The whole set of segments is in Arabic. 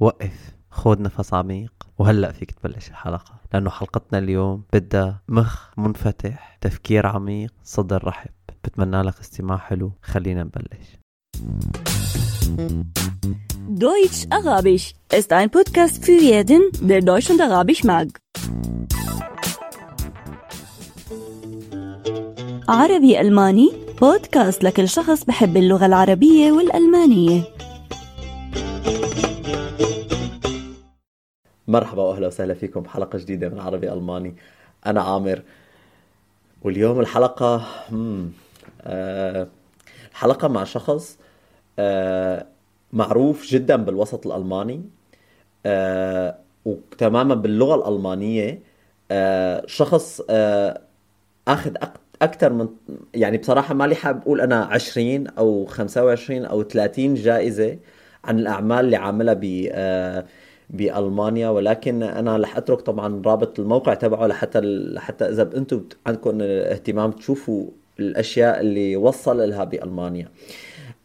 وقف خذ نفس عميق. وهلأ فيك تبلش الحلقة لأنه حلقتنا اليوم بدها مخ منفتح تفكير عميق صدر رحب. بتمنى لك استماع حلو خلينا نبلش. Deutsch Arabisch ist ein Podcast für jeden, der Deutsch und Arabisch mag. عربي ألماني بودكاست لكل شخص بحب اللغة العربية والألمانية. مرحبا واهلا وسهلا فيكم بحلقة جديدة من عربي ألماني أنا عامر واليوم الحلقة. آه الحلقة مع شخص آه معروف جدا بالوسط الألماني آه وتماما باللغة الألمانية آه شخص آه أخذ أكثر من يعني بصراحة مالي حابب أقول أنا 20 أو 25 أو 30 جائزة عن الأعمال اللي عاملها ب آه بألمانيا ولكن أنا رح أترك طبعا رابط الموقع تبعه لحتى لحتى إذا أنتم عندكم اهتمام تشوفوا الأشياء اللي وصل لها بألمانيا.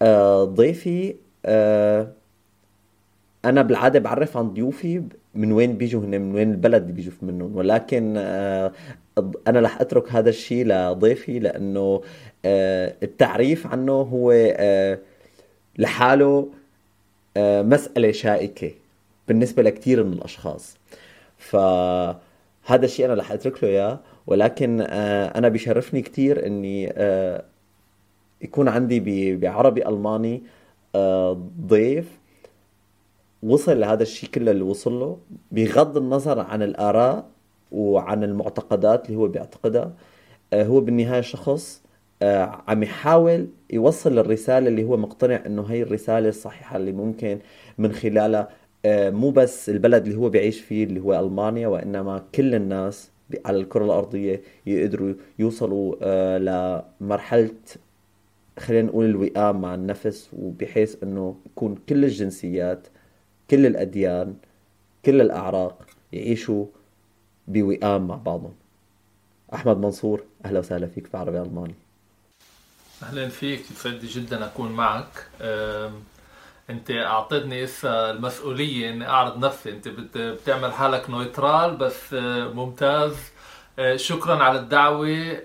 آه، ضيفي آه، أنا بالعادة بعرف عن ضيوفي من وين بيجوا هن من وين البلد اللي بيجوا منهم. ولكن آه، أنا رح أترك هذا الشيء لضيفي لأنه التعريف عنه هو لحاله مسألة شائكة. بالنسبة لكثير من الأشخاص. فهذا الشيء أنا رح أترك له إياه ولكن آه، أنا بيشرفني كثير إني آه، يكون عندي بعربي ألماني آه، ضيف وصل لهذا الشيء كله اللي وصل له بغض النظر عن الآراء وعن المعتقدات اللي هو بيعتقدها. هو بالنهاية شخص عم يحاول يوصل الرسالة اللي هو مقتنع إنه هي الرسالة الصحيحة اللي ممكن من خلالها مو بس البلد اللي هو بيعيش فيه اللي هو ألمانيا وإنما كل الناس على الكرة الأرضية يقدروا يوصلوا آه، لمرحلة خلينا نقول الوئام مع النفس وبحيث إنه يكون كل الجنسيات كل الأديان كل الأعراق يعيشوا بوئام مع بعضهم. أحمد منصور أهلا وسهلا فيك في عربي ألماني. أهلا فيك يسعدني جدا أكون معك. انت اعطيتني هسه المسؤولية اني اعرض نفسي. انت بتعمل حالك نويترال بس آه، ممتاز. آه، شكرا على الدعوة.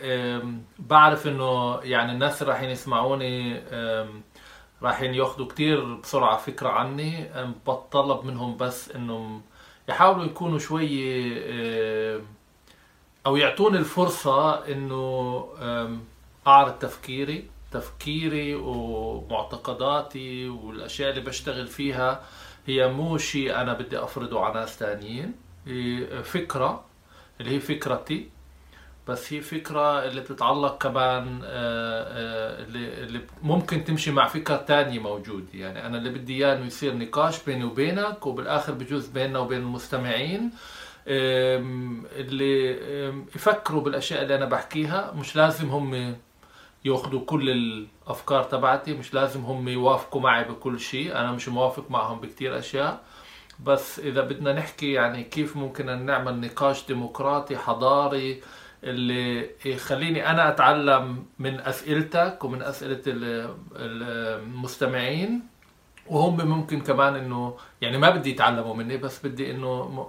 بعرف انه يعني الناس اللي رايحين يسمعوني رايحين ياخذوا كتير بسرعة فكرة عني. بطلب منهم بس انهم يحاولوا يكونوا شوي أو يعطوني الفرصة انه أعرض تفكيري. تفكيري ومعتقداتي والأشياء اللي بشتغل فيها هي مو شيء أنا بدي أفرضه على ناس ثانيين هي فكرة اللي هي فكرتي بس هي فكرة اللي بتتعلق كمان آه، آه، اللي ممكن تمشي مع فكرة تانية موجودة. يعني أنا اللي بدي إياه إنه يصير نقاش بيني وبينك وبالآخر بجوز بيننا وبين المستمعين اللي يفكروا بالأشياء اللي أنا بحكيها. مش لازم هم ياخذوا كل الأفكار تبعتي. مش لازم هم يوافقوا معي بكل شيء. أنا مش موافق معهم بكتير أشياء. بس إذا بدنا نحكي يعني كيف ممكن نعمل نقاش ديمقراطي حضاري اللي يخليني أنا أتعلم من أسئلتك ومن أسئلة المستمعين. وهم ممكن كمان إنه يعني ما بدي يتعلموا مني بس بدي إنه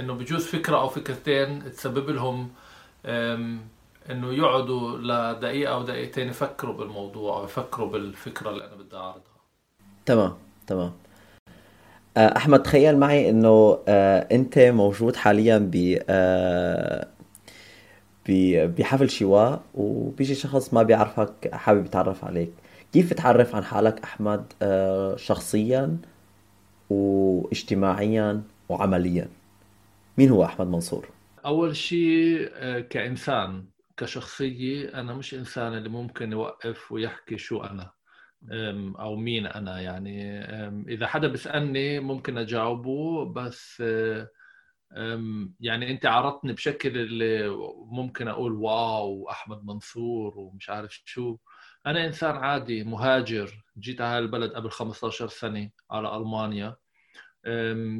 إنه بجوز فكرة أو فكرتين تسبب لهم إنه يقعدوا لدقيقة أو دقيقتين يفكروا بالموضوع أو يفكروا بالفكرة اللي أنا بدي أعرضها. تمام تمام. آه، أحمد تخيل معي إنه آه، أنت موجود حاليا ب آه، بحفل شواء وبيجي شخص ما بيعرفك حابب يتعرف عليك. كيف تعرف عن حالك أحمد شخصيا واجتماعيا وعمليا؟ مين هو أحمد منصور؟ أول شيء كإنسان كشخصية أنا مش إنسان اللي ممكن يوقف ويحكي شو أنا أو مين أنا يعني. إذا حدا بيسألني ممكن أجاوبه بس يعني أنت عرضتني بشكل اللي ممكن أقول واو أحمد منصور ومش عارف شو. أنا إنسان عادي مهاجر جيت على البلد قبل 15 سنة على ألمانيا.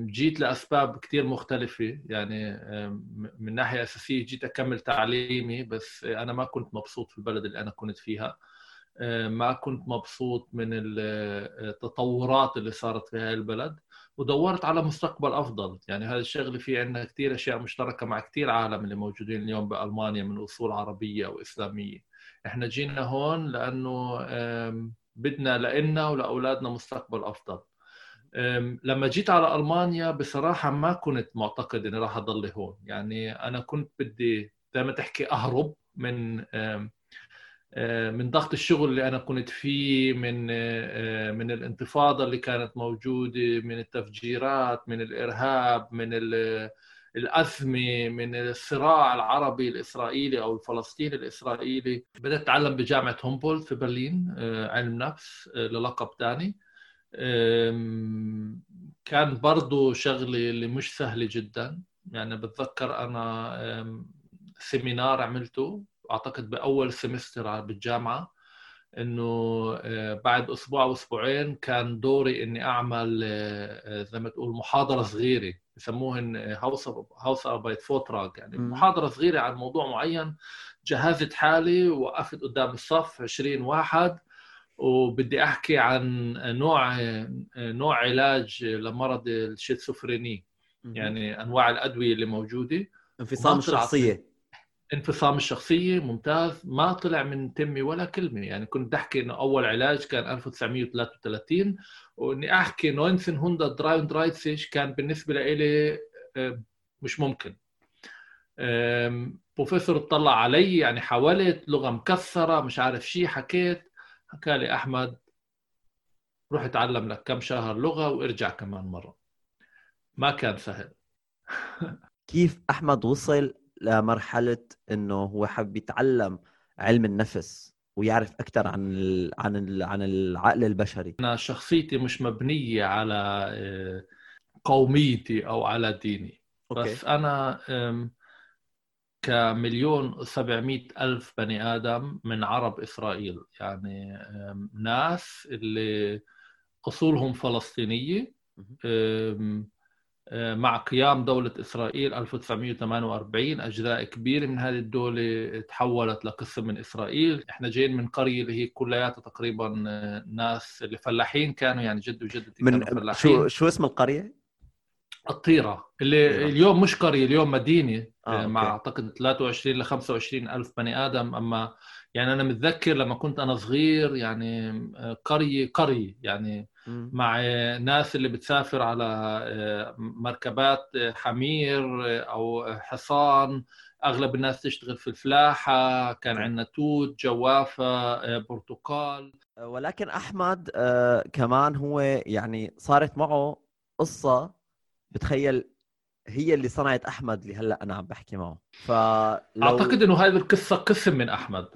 جيت لأسباب كثير مختلفة. يعني من ناحية أساسية جيت أكمل تعليمي بس أنا ما كنت مبسوط في البلد اللي أنا كنت فيها. ما كنت مبسوط من التطورات اللي صارت في هاي البلد ودورت على مستقبل أفضل. يعني هذا الشغلة في عندنا كثير أشياء مشتركة مع كثير عالم اللي موجودين اليوم بألمانيا من أصول عربية وإسلامية. إحنا جينا هون لأنه بدنا لنا ولأولادنا مستقبل أفضل. لما جيت على ألمانيا بصراحة ما كنت معتقد إني راح أضل هون. يعني أنا كنت بدي زي ما تحكي أهرب من من ضغط الشغل اللي أنا كنت فيه من من الانتفاضة اللي كانت موجودة من التفجيرات من الإرهاب من الأزمة من الصراع العربي الإسرائيلي أو الفلسطيني الإسرائيلي. بدأت أتعلم بجامعة هومبولت في برلين علم نفس للقب ثاني كان برضو شغلي اللي مش سهلة جدا. يعني بتذكر أنا سيمينار عملته أعتقد بأول سمستر بالجامعة إنه آه، بعد أسبوع أو أسبوعين كان دوري إني أعمل آه، زي ما تقول محاضرة صغيرة بسموهن Haus Hausarbeit Vortrag يعني محاضرة صغيرة عن موضوع معين جهزت حالي وقفت قدام الصف 20 واحد وبدي أحكي عن نوع نوع علاج لمرض الشيزوفريني يعني أنواع الأدوية اللي موجودة. انفصام الشخصية. انفصام الشخصية ممتاز. ما طلع من تمي ولا كلمة. يعني كنت أحكي إنه أول علاج كان 1933 وإني أحكي 1933 كان بالنسبة لي مش ممكن. بروفيسور اطلع علي يعني حاولت لغة مكسرة مش عارف شيء حكيت. حكى لي أحمد روح اتعلم لك كم شهر لغة وارجع كمان مرة. ما كان سهل. كيف أحمد وصل لمرحلة إنه هو حب يتعلم علم النفس ويعرف أكثر عن ال عن ال عن العقل البشري؟ أنا شخصيتي مش مبنية على آه، قوميتي أو على ديني. أوكي. بس أنا كمليون وسبعمائة ألف بني آدم من عرب إسرائيل. يعني ناس اللي أصولهم فلسطينية مع قيام دولة إسرائيل 1948 أجزاء كبيرة من هذه الدولة تحولت لقسم من إسرائيل. إحنا جايين من قرية اللي هي كلياتها تقريبا ناس اللي فلاحين كانوا يعني جد وجدتي من كانوا فلاحين. شو شو اسم القرية؟ الطيرة اللي طيرة. اليوم مش قرية اليوم مدينة. آه، مع أعتقد 23 ل 25 ألف بني آدم. أما يعني أنا متذكر لما كنت أنا صغير يعني آه، قرية قرية. يعني م. مع ناس اللي بتسافر على آه، مركبات حمير أو حصان. أغلب الناس تشتغل في الفلاحة. كان عندنا توت جوافة برتقال. ولكن أحمد كمان هو يعني صارت معه قصة بتخيل هي اللي صنعت أحمد اللي هلأ أنا عم بحكي معه. فلو... أعتقد إنه هذه القصة قسم من أحمد.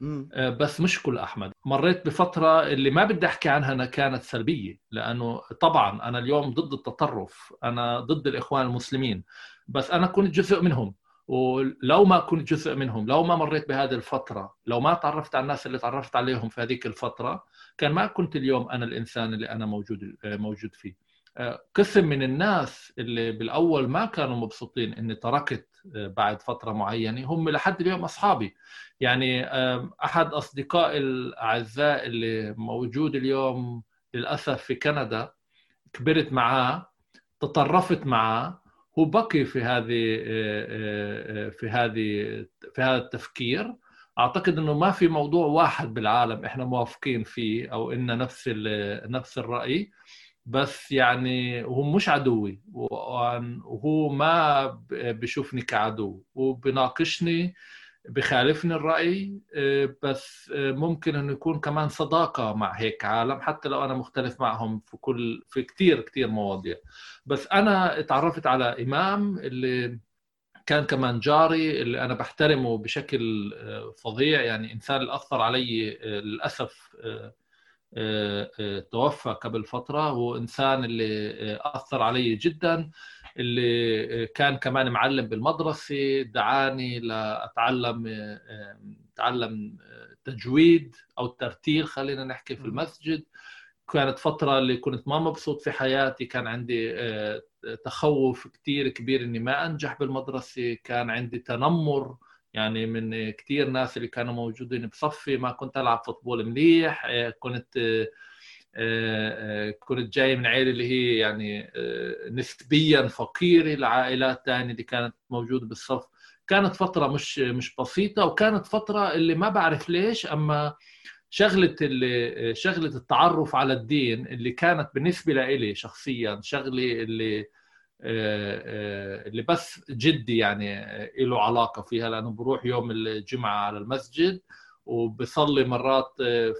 مم. آه، بس مش كل أحمد. مريت بفترة اللي ما بدي أحكي عنها انها كانت سلبية لأنه طبعا أنا اليوم ضد التطرف أنا ضد الإخوان المسلمين بس أنا كنت جزء منهم. ولو ما كنت جزء منهم لو ما مريت بهذه الفترة لو ما تعرفت على الناس اللي تعرفت عليهم في هذيك الفترة كان ما كنت اليوم أنا الإنسان اللي أنا موجود آه، موجود فيه. قسم من الناس اللي بالأول ما كانوا مبسوطين إني تركت آه، بعد فترة معينة هم لحد اليوم أصحابي. يعني أحد اصدقائي الأعزاء اللي موجود اليوم للأسف في كندا كبرت معاه تطرفت معاه هو بقي في هذه آه، آه، في هذه في هذا التفكير. أعتقد إنه ما في موضوع واحد بالعالم إحنا موافقين فيه أو إن نفس نفس الرأي. بس يعني هو مش عدوي. وهو ما بشوفني كعدو. هو بناقشني بخالفني الرأي بس ممكن إنه يكون كمان صداقة مع هيك عالم حتى لو أنا مختلف معهم في كل في كثير كثير مواضيع. بس أنا تعرفت على إمام اللي كان كمان جاري اللي أنا بحترمه بشكل فظيع. يعني إنسان اللي أثر علي للأسف آه، آه، توفى قبل فترة هو إنسان اللي آه، أثر علي جدا اللي كان كمان معلم بالمدرسة دعاني لأتعلم أتعلم تجويد أو الترتيل خلينا نحكي في المسجد. كانت فترة اللي كنت ما مبسوط في حياتي كان عندي تخوف كتير كبير إني ما أنجح بالمدرسة كان عندي تنمر يعني من كثير ناس اللي كانوا موجودين بصفي ما كنت ألعب فوتبول منيح آه، كنت آه، كنت جاي من عائله اللي هي يعني نسبيا فقيرة العائلات الثانية اللي كانت موجودة بالصف. كانت فترة مش مش بسيطة وكانت فترة اللي ما بعرف ليش أما شغلة اللي شغلة التعرف على الدين اللي كانت بالنسبة لي شخصيا شغلة اللي اللي بس جدي يعني له علاقة فيها لأنه بروح يوم الجمعة على المسجد وبصلي مرات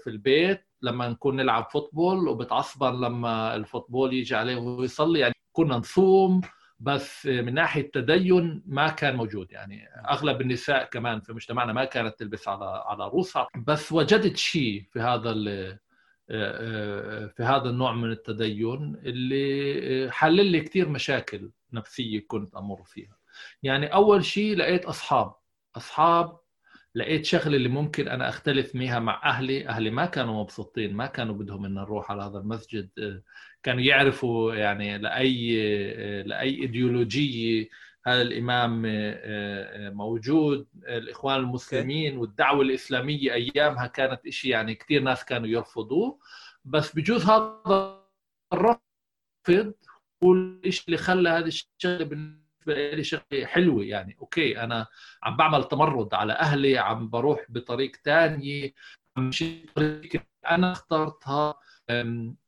في البيت لما نكون نلعب فوتبول وبتعصبر لما الفوتبول يجي عليه وهو يصلي. يعني كنا نصوم بس من ناحية تدين ما كان موجود. يعني أغلب النساء كمان في مجتمعنا ما كانت تلبس على على روسها. بس وجدت شيء في هذا في هذا النوع من التدين اللي حلل لي كثير مشاكل نفسية كنت أمر فيها. يعني أول شيء لقيت أصحاب. أصحاب لقيت شغلة اللي ممكن أنا أختلف فيها مع أهلي. أهلي ما كانوا مبسوطين ما كانوا بدهم ان نروح على هذا المسجد كانوا يعرفوا يعني لأي لأي إيديولوجية هذا الإمام موجود؟ الإخوان المسلمين والدعوة الإسلامية أيامها كانت شيء يعني كثير ناس كانوا يرفضوه. بس بجوز هذا الرفض هو الشيء اللي خلى هذه الشغلة بالنسبة لي شغلة حلوة يعني. أوكي أنا عم بعمل تمرد على أهلي عم بروح بطريق ثانية مش أنا اخترتها.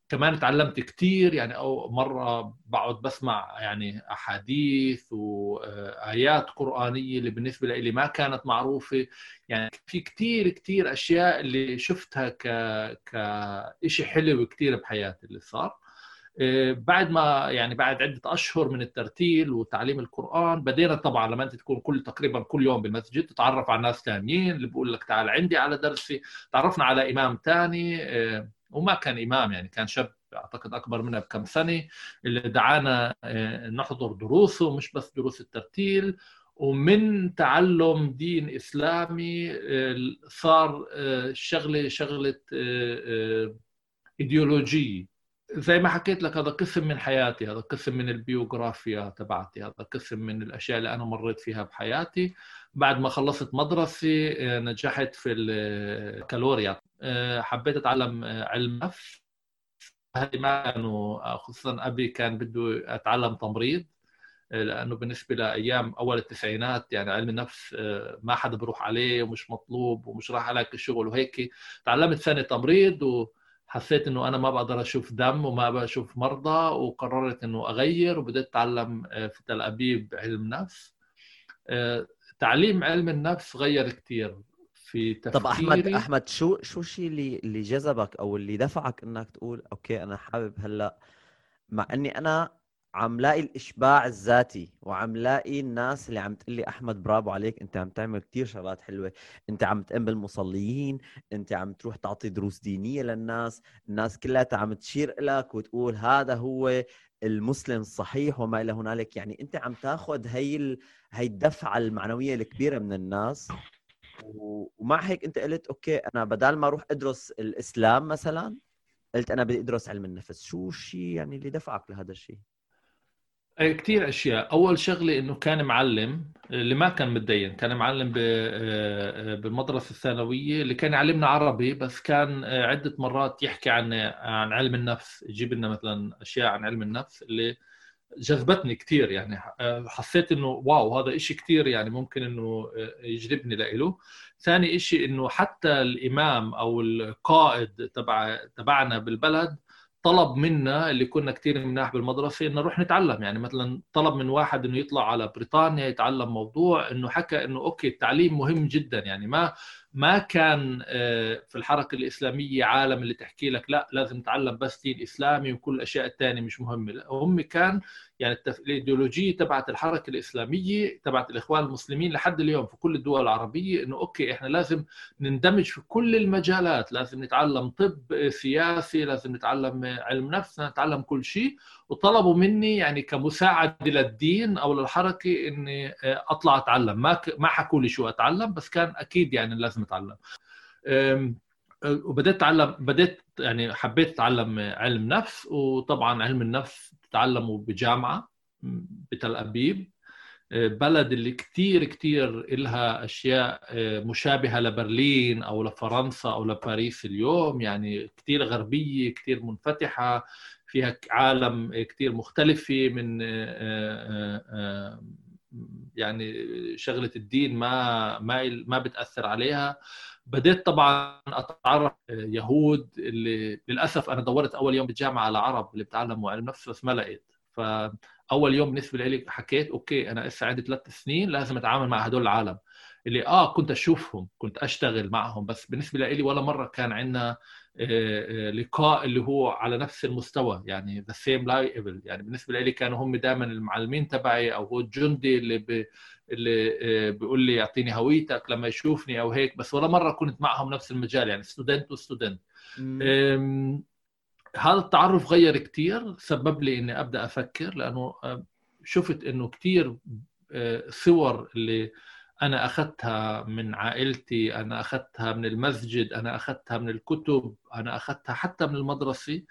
كمان تعلمت كثير يعني أو مرة بقعد بسمع يعني أحاديث وايات قرآنية اللي بالنسبة لي ما كانت معروفة. يعني في كثير كثير أشياء اللي شفتها ك كشيء حلو كثير بحياتي اللي صار. آه، بعد ما يعني بعد عدة أشهر من الترتيل وتعليم القرآن بدينا طبعا لما أنت تكون كل تقريبا كل يوم بالمسجد تتعرف على ناس ثانيين اللي بيقول لك تعال عندي على درسي. تعرفنا على إمام ثاني آه، وما كان إمام يعني كان شاب أعتقد أكبر منا بكم سنة اللي دعانا آه، نحضر دروسه مش بس دروس الترتيل. ومن تعلم دين إسلامي صار شغلة شغلة إيديولوجية. زي ما حكيت لك هذا قسم من حياتي هذا قسم من البيوغرافيا تبعتي هذا قسم من الأشياء اللي أنا مريت فيها بحياتي. بعد ما خلصت مدرسة آه، نجحت في الكالوريا آه، حبيت أتعلم آه، علم نفس. ما كانوا خصوصا أبي كان بده اتعلم تمريض لأنه بالنسبة لأيام أول التسعينات يعني علم النفس ما حدا بروح عليه ومش مطلوب ومش راح عليك الشغل وهيك. تعلمت سنه تمريض و حسيت إنه أنا ما بقدر أشوف دم وما بشوف مرضى وقررت إنه أغير وبدأت أتعلم آه، في تل أبيب علم نفس. آه، تعليم علم النفس غير كثير في تفكيري طب أحمد أحمد شو شو الشيء اللي اللي جذبك أو اللي دفعك إنك تقول أوكي أنا حابب هلأ مع إني أنا عم لاقي الإشباع الذاتي وعم لاقي الناس اللي عم تقول لي أحمد برافو عليك أنت عم تعمل كثير شغلات حلوة. أنت عم تقوم بالمصليين أنت عم تروح تعطي دروس دينية للناس الناس كلها عم تشير لك وتقول هذا هو المسلم الصحيح وما إلى هنالك. يعني أنت عم تاخذ هي. هي الدفعة المعنوية الكبيرة من الناس ومع هيك أنت قلت أوكي أنا بدل ما أروح أدرس الإسلام مثلا قلت أنا بدي أدرس علم النفس. شو الشيء يعني اللي دفعك لهذا الشيء كثير أشياء. أول شغلة إنه كان معلم اللي ما كان متدين كان معلم آه، بالمدرسة الثانوية اللي كان يعلمنا عربي بس كان آه، عدة مرات يحكي عن عن علم النفس يجيب لنا مثلا أشياء عن علم النفس اللي جذبتني كثير يعني. آه، حسيت إنه wow هذا إشي كثير يعني ممكن إنه يجذبني له ثاني إشي إنه حتى الإمام أو القائد تبع تبعنا بالبلد طلب منا اللي كنا كثير مناح بالمدرسة إنه نروح نتعلم. يعني مثلا طلب من واحد إنه يطلع على بريطانيا يتعلم موضوع إنه حكى إنه okay التعليم مهم جدا. يعني ما ما كان آه، في الحركة الإسلامية عالم اللي تحكي لك لا لازم تتعلم بس دين إسلامي وكل الأشياء الثانية مش مهمة. هم كان يعني التف... الإيديولوجية تبعت الحركة الإسلامية تبعت الإخوان المسلمين لحد اليوم في كل الدول العربية إنه أوكي إحنا لازم نندمج في كل المجالات لازم نتعلم طب سياسي لازم نتعلم علم نفس نتعلم كل شيء. وطلبوا مني يعني كمساعدة للدين أو للحركة إني أطلع أتعلم. ما ك... ما حكوا لي شو أتعلم بس كان أكيد يعني لازم أتعلم. وبدأت أتعلم بدأت يعني حبيت أتعلم علم نفس وطبعا علم النفس تتعلمه بجامعة بتل أبيب. بلد اللي كتير كتير إلها أشياء مشابهة لبرلين أو لفرنسا أو لباريس اليوم. يعني كتير غربية كتير منفتحة فيها عالم كتير مختلفة من يعني شغلة الدين ما ما ما بتأثر عليها. بديت طبعا أتعرف يهود اللي للأسف أنا دورت أول يوم بالجامعة على عرب اللي بتعلموا علم نفس بس ما لقيت فأول يوم بالنسبة لي حكيت okay أنا لسه عندي ثلاث سنين لازم أتعامل مع هدول العالم اللي آه كنت أشوفهم كنت أشتغل معهم بس بالنسبة لي ولا مرة كان عندنا آه، آه، لقاء اللي هو على نفس المستوى يعني the same level يعني بالنسبة لي كانوا هم دائما المعلمين تبعي أو هو الجندي اللي. اللي آه، بيقول لي اعطيني هويتك لما يشوفني أو هيك بس ولا مرة كنت معهم نفس المجال يعني student و student هذا التعرف غير كثير سبب لي إني أبدأ أفكر لأنه شفت إنه كثير صور اللي أنا أخذتها من عائلتي أنا أخذتها من المسجد أنا أخذتها من الكتب أنا أخذتها حتى من المدرسة.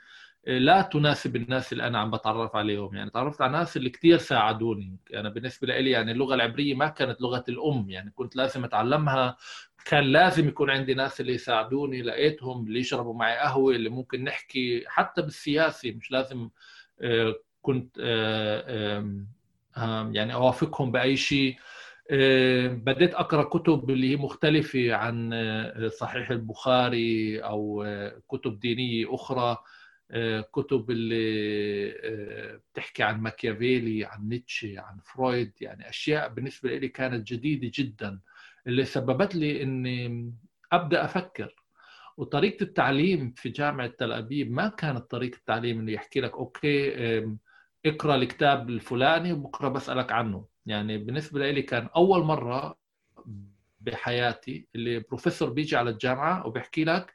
لا تناسب الناس اللي أنا عم بتعرف عليهم. يعني تعرفت على ناس اللي كثير ساعدوني. أنا يعني بالنسبة لي يعني اللغة العبرية ما كانت لغة الأم. يعني كنت لازم أتعلمها. كان لازم يكون عندي ناس اللي يساعدوني. لقيتهم اللي يشربوا معي قهوة اللي ممكن نحكي حتى بالسياسي. مش لازم آه، كنت آه، يعني أوافقهم بأي شيء. آه، بديت أقرأ كتب اللي هي مختلفة عن صحيح البخاري أو كتب دينية أخرى. كتب اللي بتحكي عن ماكيافيلي عن نيتشه عن فرويد يعني أشياء بالنسبة لي كانت جديدة جدا. اللي سببت لي إني أبدأ أفكر. وطريقة التعليم في جامعة تل أبيب ما كانت طريقة التعليم اللي يحكي لك okay اقرأ الكتاب الفلاني وبكرة بسألك عنه. يعني بالنسبة لي كان أول مرة بحياتي اللي بروفيسور بيجي على الجامعة وبيحكي لك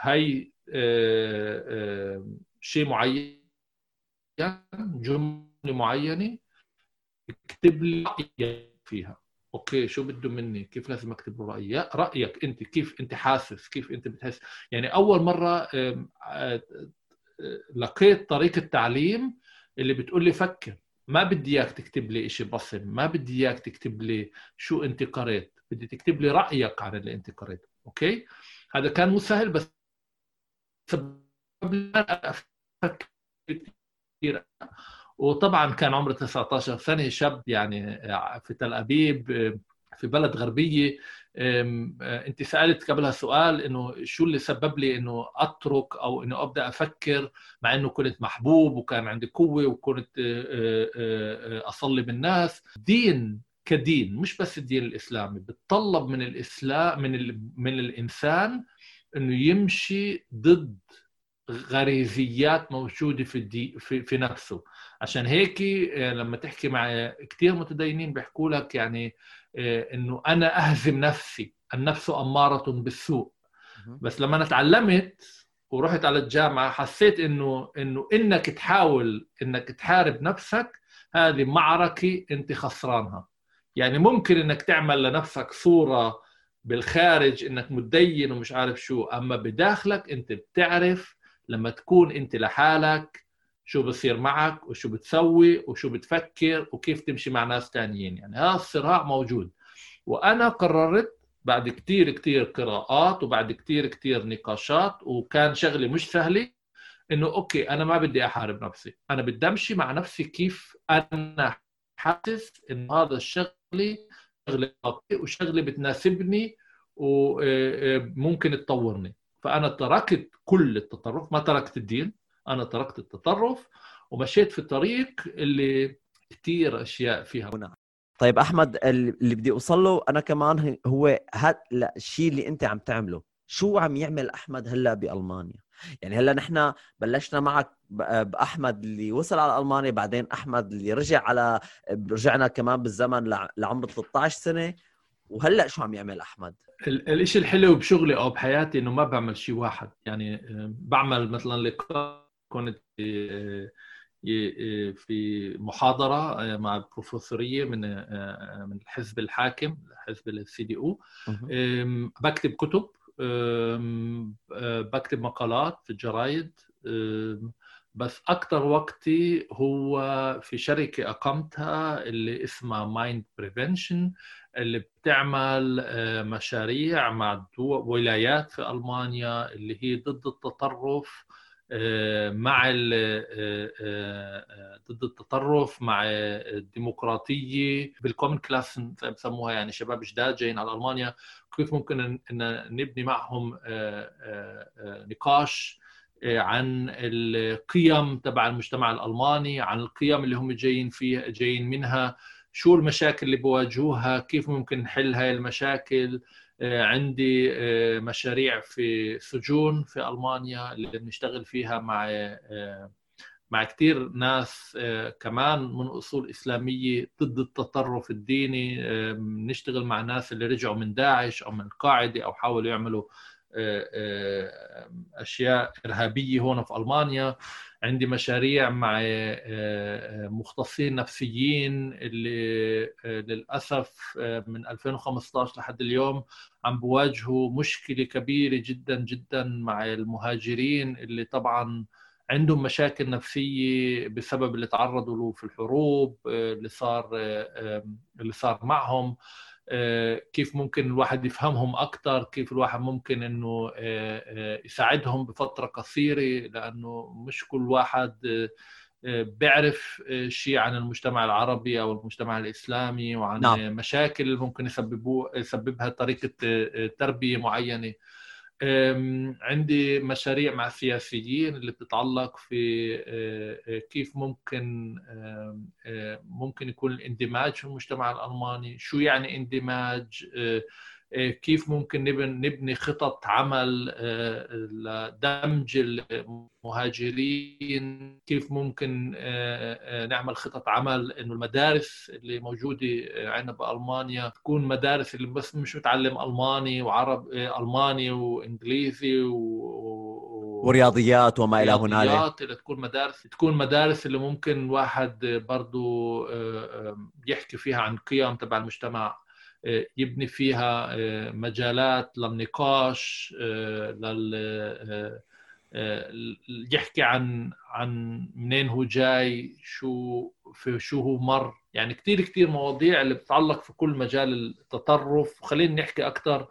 هاي شيء معين جمله معينه اكتب لي فيها. okay شو بده مني؟ كيف لازم أكتب له رأيي؟ رأيك أنت كيف أنت حاسس؟ كيف أنت بتحس؟ يعني أول مرة لقيت طريقة تعليم اللي بتقول لي فكر. ما بدي إياك تكتب لي شيء بصم ما بدي إياك تكتب لي شو أنت قريت. بدي تكتب لي رأيك عن اللي أنت قريته okay؟ هذا كان مو سهل بس أفكر كثير وطبعا كان عمري 19 سنة شاب يعني في تل أبيب في بلد غربية. أنت سألت قبلها سؤال إنه شو اللي سبب لي إنه أترك أو إنه أبدأ أفكر مع إنه كنت محبوب وكان عندي قوة وكنت أصلي بالناس. دين كدين مش بس الدين الإسلامي بتطلب من الإسلام من من الإنسان إنه يمشي ضد غريزيات موجودة في الدي في, في نفسه. عشان هيك لما تحكي مع كثير متدينين بيحكوا لك يعني آه، إنه أنا أهزم نفسي النفس أمارة بالسوء. بس لما أنا تعلمت ورحت على الجامعة حسيت إنه إنه إنك تحاول إنك تحارب نفسك هذه معركة أنت خسرانها. يعني ممكن إنك تعمل لنفسك صورة بالخارج إنك متدين ومش عارف شو. أما بداخلك أنت بتعرف لما تكون أنت لحالك شو بصير معك وشو بتسوي وشو بتفكر وكيف تمشي مع ناس تانيين. يعني هذا الصراع موجود. وأنا قررت بعد كتير كتير قراءات وبعد كتير كتير نقاشات وكان شغلي مش سهلة إنه أوكي أنا ما بدي أحارب نفسي. أنا بدي أمشي مع نفسي كيف أنا حاسس إنه هذا الشغلة شغله وشغله بتناسبني وممكن آه، آه، تطورني. فأنا تركت كل التطرف ما تركت الدين أنا تركت التطرف ومشيت في طريق اللي كثير أشياء فيها. طيب أحمد اللي بدي أوصل له أنا كمان هو هذا الشيء اللي أنت عم تعمله شو عم يعمل أحمد هلأ بألمانيا؟ يعني هلا نحن بلشنا معك بأحمد اللي وصل على ألمانيا بعدين أحمد اللي رجع على رجعنا كمان بالزمن لعمر 13 سنة. وهلا شو عم يعمل أحمد؟ الشيء الحلو بشغلي أو بحياتي إنه ما بعمل شيء واحد. يعني آه، بعمل مثلا لقاء كنت آه، آه، في محاضرة مع بروفيسوريه من من الحزب الحاكم حزب السي دي أو. بكتب كتب. بكتب مقالات في الجرايد. بس أكثر وقتي هو في شركة أقمتها اللي اسمها MIND Prevention اللي بتعمل آه، مشاريع مع ولايات في ألمانيا اللي هي ضد التطرف مع آه، ضد التطرف مع الديمقراطية ب Willkommensklassen بسموها يعني شباب جداد جايين على ألمانيا. كيف ممكن ان نبني معهم نقاش عن القيم تبع المجتمع الألماني عن القيم اللي هم جايين فيها جايين منها شو المشاكل اللي بواجهوها كيف ممكن نحل هاي المشاكل. آه، عندي آه، مشاريع في سجون في ألمانيا اللي بنشتغل فيها مع آه، مع كثير ناس كمان من أصول إسلامية ضد التطرف الديني بنشتغل مع ناس اللي رجعوا من داعش أو من القاعده أو حاولوا يعملوا أشياء إرهابية هون في ألمانيا. عندي مشاريع مع مختصين نفسيين اللي للأسف من 2015 لحد اليوم عم بواجهوا مشكلة كبيرة جدا جدا مع المهاجرين اللي طبعا عندهم مشاكل نفسية بسبب اللي تعرضوا له في الحروب اللي صار اللي صار معهم. آه، كيف ممكن الواحد يفهمهم أكثر كيف الواحد ممكن إنه آه، آه، يساعدهم بفترة قصيرة لأنه مش كل واحد بيعرف شيء عن المجتمع العربي أو المجتمع الإسلامي وعن نعم. مشاكل ممكن يسببوه يسببها طريقة تربية معينة عندي مشاريع مع السياسيين اللي بتتعلق في آه، آه، كيف ممكن آه، ممكن يكون الاندماج في المجتمع الألماني شو يعني اندماج كيف ممكن نبني خطط عمل لدمج المهاجرين كيف ممكن نعمل خطط عمل إنه المدارس اللي موجودة عندنا بألمانيا تكون مدارس اللي بس مش متعلم ألماني وعرب ألماني وإنجليزي و ورياضيات وما إلى هنالك. رياضيات اللي تكون مدارس تكون مدارس اللي ممكن واحد برضه يحكي فيها عن قيم تبع المجتمع. يبني فيها آه، مجالات للنقاش آه، لل آه، يحكي عن عن منين هو جاي شو في شو هو مر. يعني كثير كثير مواضيع اللي بتتعلق في كل مجال التطرف. وخلينا نحكي أكثر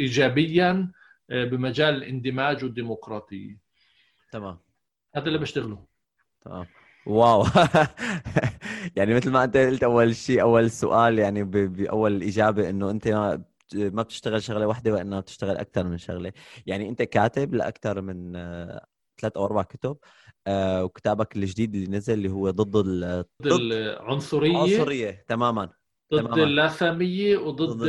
ايجابيا بمجال الاندماج والديمقراطية. تمام. هذا اللي بشتغله. تمام. واو. يعني مثل ما أنت قلت أول شيء أول سؤال يعني باول إجابة إنه أنت ما بتشتغل شغلة واحدة وانما بتشتغل أكثر من شغلة. يعني أنت كاتب لاكثر من ثلاث أو أربع كتب آه، وكتابك الجديد اللي نزل اللي هو ضد ضد العنصرية. العنصرية. تماما. ضد اللاسامية وضد ضد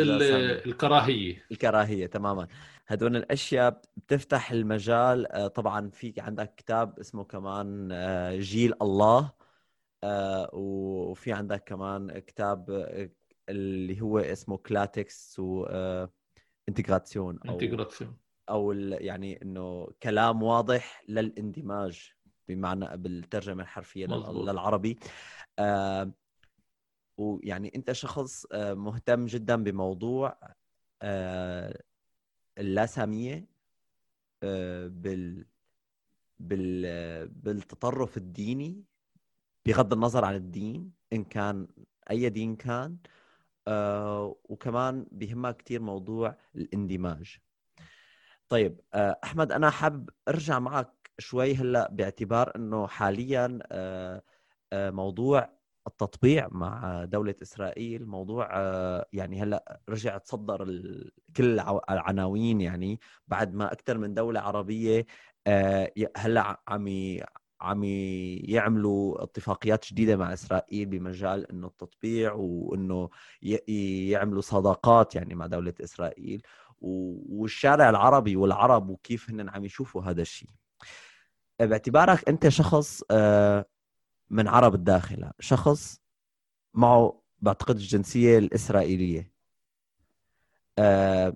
الكراهية. الكراهية. تماما. هدول الأشياء بتفتح المجال. آه، طبعا في عندك كتاب اسمه كمان آه، جيل الله. آه، وفي عندك كمان كتاب اللي هو اسمه Klartext zur Integration أو أو يعني إنه كلام واضح للاندماج بمعنى بالترجمة الحرفية مزبوط. للعربي. ويعني أنت شخص مهتم جدا بموضوع اللاساميه آه، بال بال بالتطرف الديني بغض النظر عن الدين إن كان أي دين كان آه، وكمان بيهمك كثير موضوع الاندماج. طيب آه، أحمد أنا حابب أرجع معك شوي هلأ باعتبار إنه حاليا موضوع التطبيع مع دولة إسرائيل موضوع آه، يعني هلأ رجع تصدر كل العناوين يعني بعد ما أكثر من دولة عربية آه، هلأ عم عم يعملوا اتفاقيات جديدة مع إسرائيل بمجال إنه التطبيع وإنه يعملوا صداقات يعني مع دولة إسرائيل. والشارع العربي والعرب وكيف هن عم يشوفوا هذا الشيء باعتبارك أنت شخص آه، من عرب الداخل شخص معه بعتقد الجنسية الإسرائيلية. أه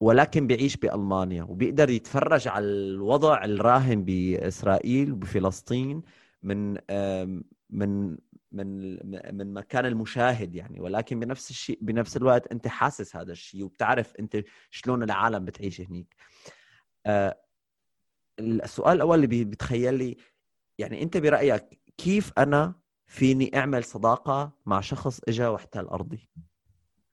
ولكن بيعيش بألمانيا وبيقدر يتفرج على الوضع الراهن بإسرائيل وبفلسطين من أه من من من مكان المشاهد يعني. ولكن بنفس الشيء بنفس الوقت أنت حاسس هذا الشيء وبتعرف أنت شلون العالم بتعيش هنيك. أه السؤال الأول اللي بيتخيل لي يعني أنت برأيك كيف أنا فيني أعمل صداقة مع شخص إجا وأحتل أرضي؟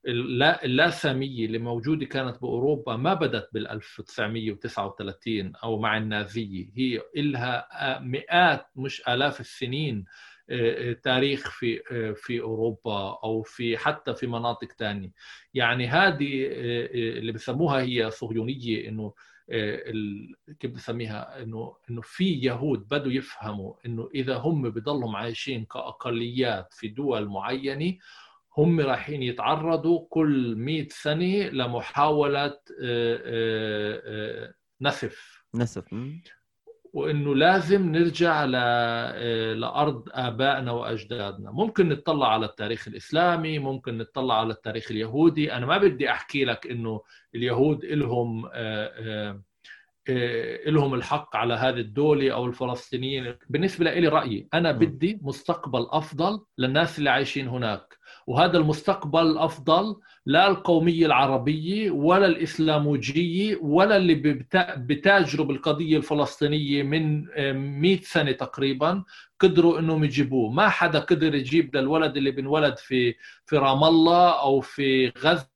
اللا اللاسامية اللي موجودة كانت بأوروبا ما بدت بال 1939 أو مع النازية. هي إلها مئات مش آلاف السنين آه، آه، تاريخ في آه، في أوروبا أو في حتى في مناطق ثانية يعني هذه اللي بسموها هي صهيونية إنه كيف بسميها انه إنه في يهود بدوا يفهموا إنه إذا هم بضلهم عايشين كأقليات في دول معينة هم رايحين يتعرضوا كل 100 سنة لمحاولة نسف. نسف. وإنه لازم نرجع لأرض آبائنا وأجدادنا. ممكن نطلع على التاريخ الإسلامي ممكن نطلع على التاريخ اليهودي. أنا ما بدي أحكي لك إنه اليهود لهم لهم الحق على هذه الدولة أو الفلسطينيين. بالنسبة لي رأيي أنا بدي مستقبل أفضل للناس اللي عايشين هناك. وهذا المستقبل الأفضل لا القوميه العربيه ولا الاسلاموجيه ولا اللي بتاجروا بالقضية الفلسطينية من 100 سنة تقريبا قدروا إنهم يجيبوه. ما حدا قدر يجيب للولد اللي بنولد في في رام الله أو في غزة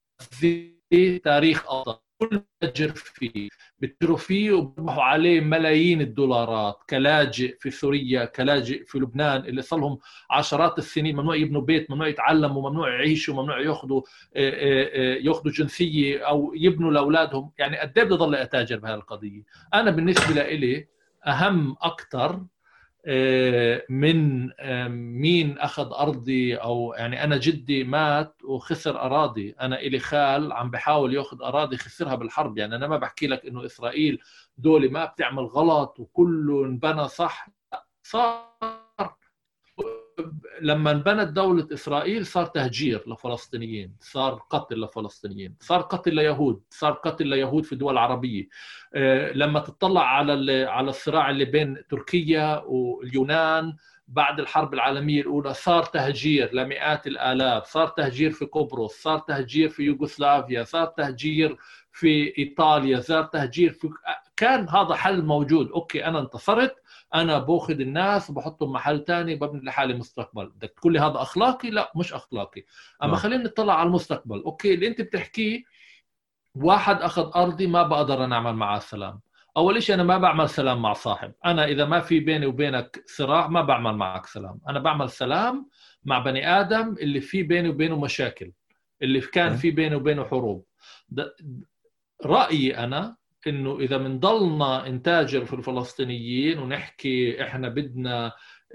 تاريخ أفضل. كل فيه. بتجروا فيه وبيربحوا عليه ملايين الدولارات. كلاجئ في سوريا كلاجئ في لبنان اللي صار لهم عشرات السنين ممنوع يبنوا بيت ممنوع يتعلموا ممنوع يعيشوا ممنوع ياخذوا آه، آه، آه، ياخذوا جنسية أو يبنوا لأولادهم. يعني قد إيه بدي أضل أتاجر بهذه القضية؟ أنا بالنسبة لي أهم أكثر من آه، مين أخذ أرضي أو يعني أنا جدي مات وخسر أراضي. أنا إلي خال عم بحاول يأخذ أراضي خسرها بالحرب. يعني أنا ما بحكي لك إنه إسرائيل دولة ما بتعمل غلط وكله انبنى صح. صار لما انبنت دولة إسرائيل صار تهجير لفلسطينيين صار قتل لفلسطينيين صار قتل ليهود صار قتل ليهود في دول عربية آه، لما تطلع على على الصراع اللي بين تركيا واليونان بعد الحرب العالمية الأولى صار تهجير لمئات الآلاف صار تهجير في قبرص صار تهجير في يوغوسلافيا صار تهجير في إيطاليا صار تهجير في كان هذا حل موجود. okay أنا انتصرت أنا بأخذ الناس وبحطهم محل ثاني ببني لحالي مستقبل. بدك تقول لي هذا أخلاقي؟ لا مش أخلاقي. أما نعم. خلينا نطلع على المستقبل. okay اللي أنت بتحكيه واحد أخذ أرضي ما بقدر أنا أعمل معاه سلام أول شيء أنا ما بعمل سلام مع صاحب. أنا إذا ما في بيني وبينك صراع ما بعمل معك سلام. أنا بعمل سلام مع بني آدم اللي في بيني وبينه مشاكل اللي كان في بيني وبينه حروب. رأيي أنا إنه إذا بنضلنا نتاجر في الفلسطينيين ونحكي إحنا بدنا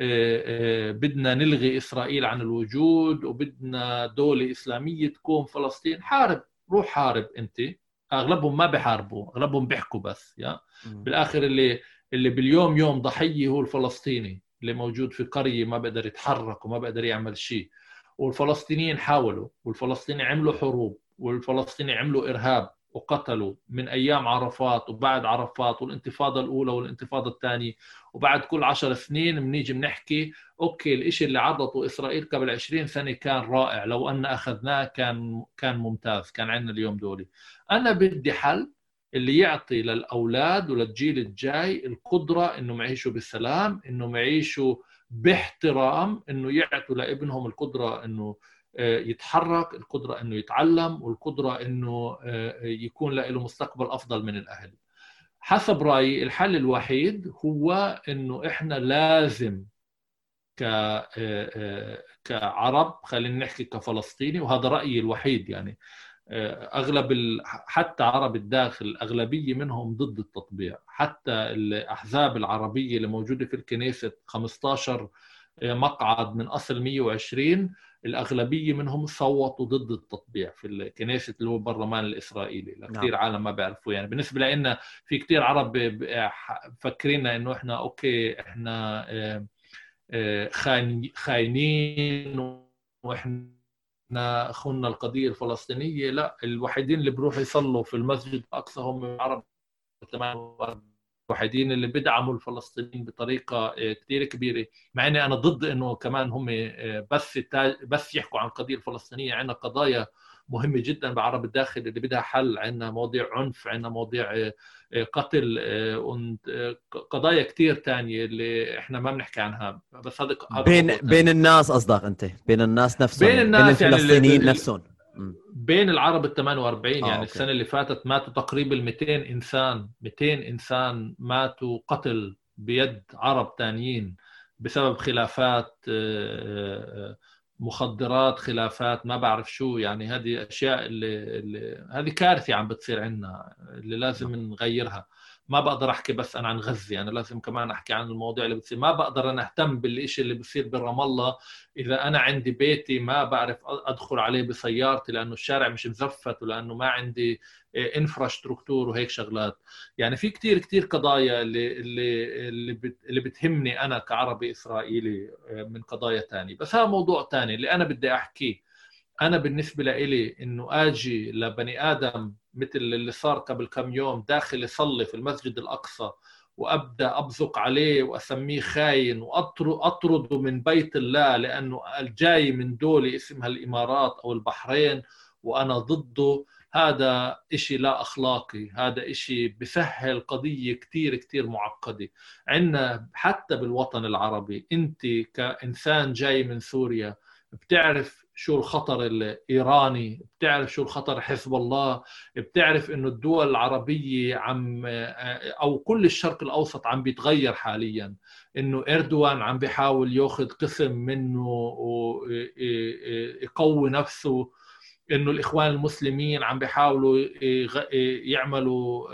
آه، آه، بدنا نلغي إسرائيل عن الوجود وبدنا دولة إسلامية تكون فلسطين حارب روح حارب أنت. أغلبهم ما بحاربوا أغلبهم بيحكوا بس يا. بالآخر اللي اللي باليوم يوم ضحية هو الفلسطيني اللي موجود في قرية ما بقدر يتحرك وما بقدر يعمل شيء. والفلسطينيين حاولوا والفلسطينيين عملوا حروب والفلسطينيين عملوا إرهاب. وقتلوا من أيام عرفات وبعد عرفات والانتفاضة الأولى والانتفاضة الثانية وبعد كل عشر سنين بنيجي بنحكي أوكي الشيء اللي عرضته إسرائيل قبل 20 سنة كان رائع لو أن أخذناه كان كان ممتاز كان عندنا اليوم دولي. أنا بدي حل اللي يعطي للأولاد وللجيل الجاي القدرة إنهم يعيشوا بسلام إنهم يعيشوا باحترام إنه يعطوا لابنهم القدرة إنه يتحرك القدرة أنه يتعلم والقدرة أنه آه، يكون له مستقبل أفضل من الأهل. حسب رأيي الحل الوحيد هو أنه إحنا لازم ك آه، كعرب خلينا نحكي كفلسطيني وهذا رأيي الوحيد يعني أغلب حتى عرب الداخل الاغلبيه منهم ضد التطبيع. حتى الأحزاب العربية اللي موجودة في الكنيسة 15 مقعد من أصل 120 الأغلبية منهم صوتوا ضد التطبيع في الكنيسة اللي هو البرلمان الإسرائيلي. كثير نعم. عالم ما بيعرفوا يعني بالنسبة لنا في كثير عرب فكرين إنه إحنا أوكي إحنا آه، آه، خاينين وإحنا أخونا القضية الفلسطينيه لا الوحيدين اللي بيروحوا يصلوا في المسجد الاقصى هم عرب. الوحيدين اللي بيدعموا الفلسطينيين بطريقة آه، كثير كبيرة. مع إني أنا ضد إنه كمان هم آه، بس بس يحكوا عن القضية الفلسطينية عندنا قضايا مهمة جدا بعرب الداخل اللي بدها حل عندنا مواضيع عنف عندنا مواضيع قتل قضايا كثير تانية اللي إحنا ما بنحكي عنها. بس هذا بين بين الناس قصدك أنت؟ بين الناس نفسهم بين الناس بين الفلسطينيين يعني نفسهم. بين العرب ال 48 آه، يعني أوكي. السنة اللي فاتت ماتوا تقريبا 200 إنسان 200 إنسان ماتوا قتل بيد عرب تانيين بسبب خلافات آه، آه، مخدرات خلافات ما بعرف شو. يعني هذه أشياء اللي, اللي هذه كارثة عم بتصير عندنا اللي لازم نغيرها. ما بقدر أحكي بس أنا عن غزة أنا لازم كمان أحكي عن المواضيع اللي بتصير. ما بقدر أنا أهتم بالشيء اللي بصير برام الله. إذا أنا عندي بيتي ما بعرف أدخل عليه بسيارتي لأنه الشارع مش مزفت ولأنه ما عندي انفراستركتور وهيك شغلات. يعني في كتير كتير قضايا اللي اللي اللي, بتهمني أنا كعربي إسرائيلي من قضايا تانية. بس هذا موضوع تاني اللي أنا بدي أحكيه. أنا بالنسبة لإلي إنه آجي لبني آدم مثل اللي صار قبل كم يوم داخل يصلي في المسجد الأقصى وأبدأ أبزق عليه وأسميه خاين واطرده من بيت الله لأنه الجاي من دولة اسمها الإمارات أو البحرين وأنا ضده. هذا إشي لا أخلاقي هذا إشي بسهل قضية كتير كتير معقدة. عندنا حتى بالوطن العربي أنت كإنسان جاي من سوريا بتعرف شو الخطر الإيراني بتعرف شو الخطر حزب الله بتعرف إنه الدول العربية عم أو كل الشرق الأوسط عم بيتغير حاليا. إنه اردوان عم بيحاول ياخذ قسم منه ويقوي نفسه. إنه الإخوان المسلمين عم بيحاولوا يعملوا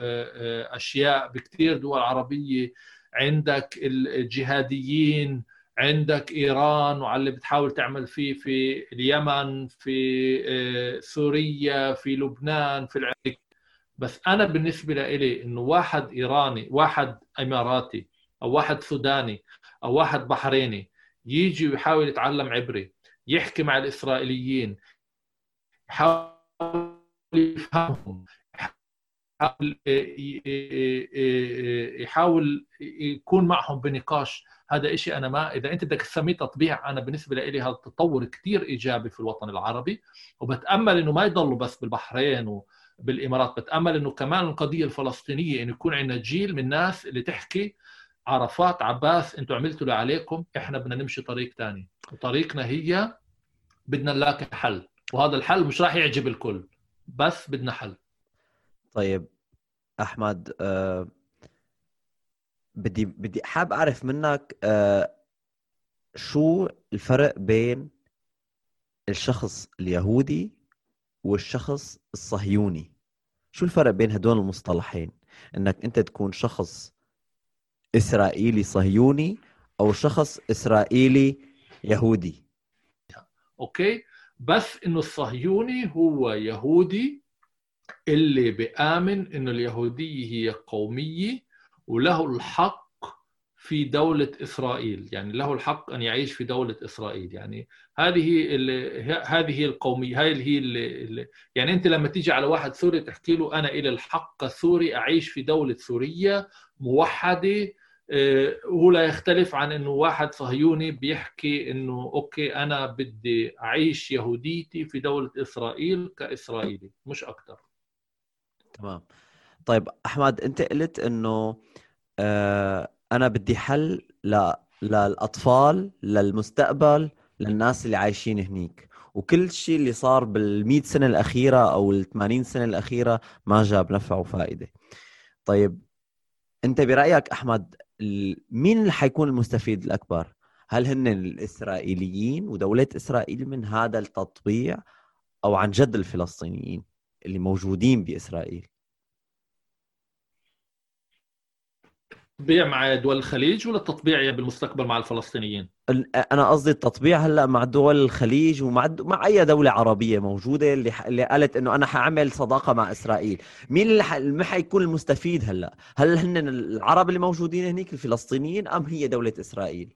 أشياء بكثير دول عربية. عندك الجهاديين عندك إيران وعلى اللي بتحاول تعمل فيه في اليمن في آه، سوريا في لبنان في العراق. بس أنا بالنسبة لي إنه واحد إيراني واحد إماراتي أو واحد سوداني أو واحد بحريني يجي ويحاول يتعلم عبري يحكي مع الإسرائيليين يحاول يفهمهم يحاول يحاول يكون معهم بنقاش هذا إشي أنا ما إذا أنت بدك تسميه تطبيع أنا بالنسبة لي هذا التطور كثير إيجابي في الوطن العربي. وبتأمل إنه ما يضلوا بس بالبحرين وبالإمارات بتأمل إنه كمان القضية الفلسطينية إنه يكون عندنا جيل من الناس اللي تحكي عرفات عباس أنتم عملتوا اللي عليكم إحنا بدنا نمشي طريق ثاني وطريقنا هي بدنا نلاقي حل. وهذا الحل مش راح يعجب الكل بس بدنا حل. طيب أحمد أه بدي بدي حاب أعرف منك أه شو الفرق بين الشخص اليهودي والشخص الصهيوني؟ شو الفرق بين هدول المصطلحين؟ إنك أنت تكون شخص إسرائيلي صهيوني أو شخص إسرائيلي يهودي. okay؟ بس إنه الصهيوني هو يهودي اللي بآمن إنه اليهودية هي قومية وله الحق في دولة إسرائيل. يعني له الحق أن يعيش في دولة إسرائيل. يعني هذه هذه القومية هذه يعني أنت لما تيجي على واحد سوري تحكي له أنا إلي الحق السوري أعيش في دولة سورية موحدة آه، هو لا يختلف عن إنه واحد صهيوني بيحكي إنه أوكي أنا بدي أعيش يهوديتي في دولة إسرائيل كإسرائيلي مش أكثر تمام. طيب أحمد أنت قلت إنه آه أنا بدي حل ل... للأطفال للمستقبل للناس اللي عايشين هنيك. وكل شيء اللي صار بال100 سنة الأخيرة أو ال80 سنة الأخيرة ما جاب نفع وفائدة. طيب أنت برأيك أحمد مين اللي حيكون المستفيد الأكبر؟ هل هن الإسرائيليين ودولة إسرائيل من هذا التطبيع أو عن جد الفلسطينيين اللي موجودين بإسرائيل؟ تطبيع مع دول الخليج ولا التطبيع بالمستقبل مع الفلسطينيين؟ أنا قصدي التطبيع هلا مع دول الخليج ومع مع أي دولة عربية موجودة اللي ح... اللي قالت إنه أنا حاعمل صداقة مع إسرائيل، مين اللي ح... ما حيكون المستفيد هلا؟ هل هن العرب اللي موجودين هنيك الفلسطينيين أم هي دولة إسرائيل؟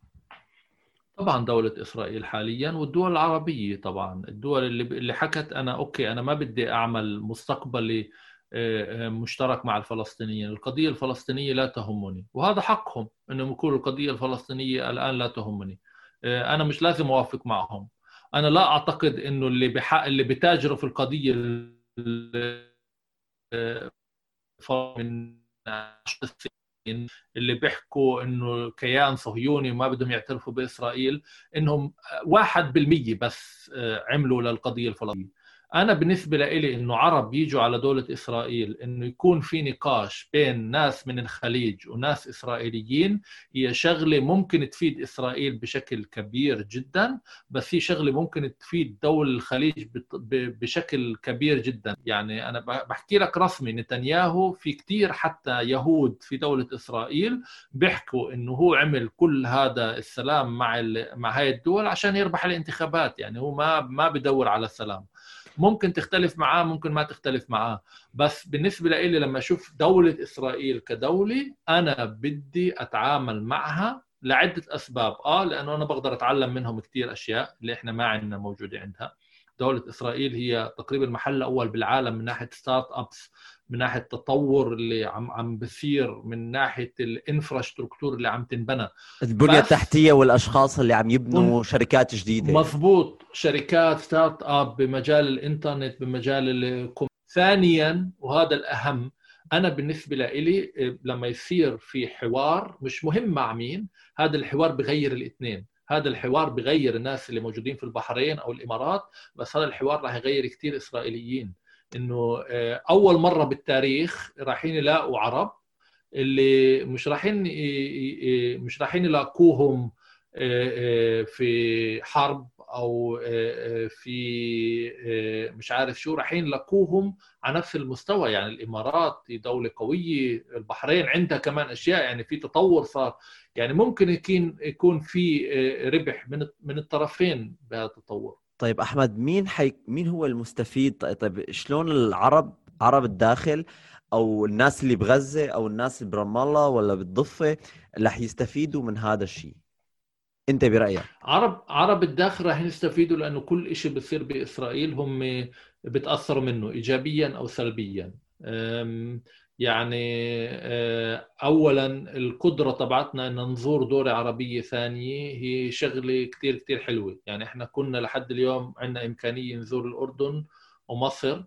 طبعا دولة إسرائيل حاليا والدول العربية طبعا الدول اللي اللي حكت أنا أوكي أنا ما بدي أعمل مستقبلي مشترك مع الفلسطينيين. القضية الفلسطينية لا تهمني وهذا حقهم أنهم يقولوا القضية الفلسطينية الآن لا تهمني. آه، أنا مش لازم أوافق معهم. أنا لا أعتقد إنه اللي بحق اللي بتاجروا في القضية من اللي بيحكوا إنه كيان صهيوني وما بدهم يعترفوا بإسرائيل إنهم واحد بالمية بس آه، عملوا للقضية الفلسطينية. أنا بالنسبة لي إنه عرب يجوا على دولة إسرائيل إنه يكون في نقاش بين ناس من الخليج وناس إسرائيليين هي شغلة ممكن تفيد إسرائيل بشكل كبير جدا بس هي شغلة ممكن تفيد دول الخليج بشكل كبير جدا. يعني أنا بحكي لك رسمي نتنياهو في كثير حتى يهود في دولة إسرائيل بيحكوا إنه هو عمل كل هذا السلام مع مع هاي الدول عشان يربح الانتخابات يعني هو ما ما بدور على السلام ممكن تختلف معاه ممكن ما تختلف معاه. بس بالنسبة لي لما أشوف دولة إسرائيل كدولة أنا بدي أتعامل معها لعدة أسباب. آه لأنه أنا بقدر أتعلم منهم كثير أشياء اللي إحنا ما عندنا موجودة عندها. دولة إسرائيل هي تقريبا المحل الأول بالعالم من ناحية ستارت أبس. من ناحية التطور اللي عم عم بصير من ناحية ال infrastructure اللي عم تنبنى. البنية التحتية والأشخاص اللي عم يبنوا شركات جديدة. مضبوط. شركات start-up بمجال الإنترنت بمجال الكم ثانيا وهذا الأهم أنا بالنسبة لي لما يصير في حوار مش مهم مع مين هذا الحوار بغير الاثنين. هذا الحوار بغير الناس اللي موجودين في البحرين أو الإمارات بس هذا الحوار راح يغير كثير إسرائيليين. إنه آه، أول مرة بالتاريخ رايحين يلاقوا عرب اللي مش رايحين مش رايحين يلاقوهم آه، آه، في حرب أو في مش عارف شو رايحين يلاقوهم على نفس المستوى. يعني الإمارات دولة قوية البحرين عندها كمان أشياء يعني في تطور صار. يعني ممكن يكون يكون في ربح من من الطرفين بهذا التطور. طيب أحمد مين حي... مين هو المستفيد؟ طيب شلون العرب عرب الداخل أو الناس اللي بغزة أو الناس اللي برام الله ولا بالضفة رح يستفيدوا من هذا الشيء أنت برأيك؟ عرب عرب الداخل راح يستفيدوا لأنه كل شيء بصير بإسرائيل هم بتأثروا منه ايجابيا أو سلبيا. يعني آه، اولا القدرة تبعتنا إن نزور دوله عربية ثانية هي شغلة كثير كثير حلوة. يعني إحنا كنا لحد اليوم عندنا إمكانية نزور الأردن ومصر.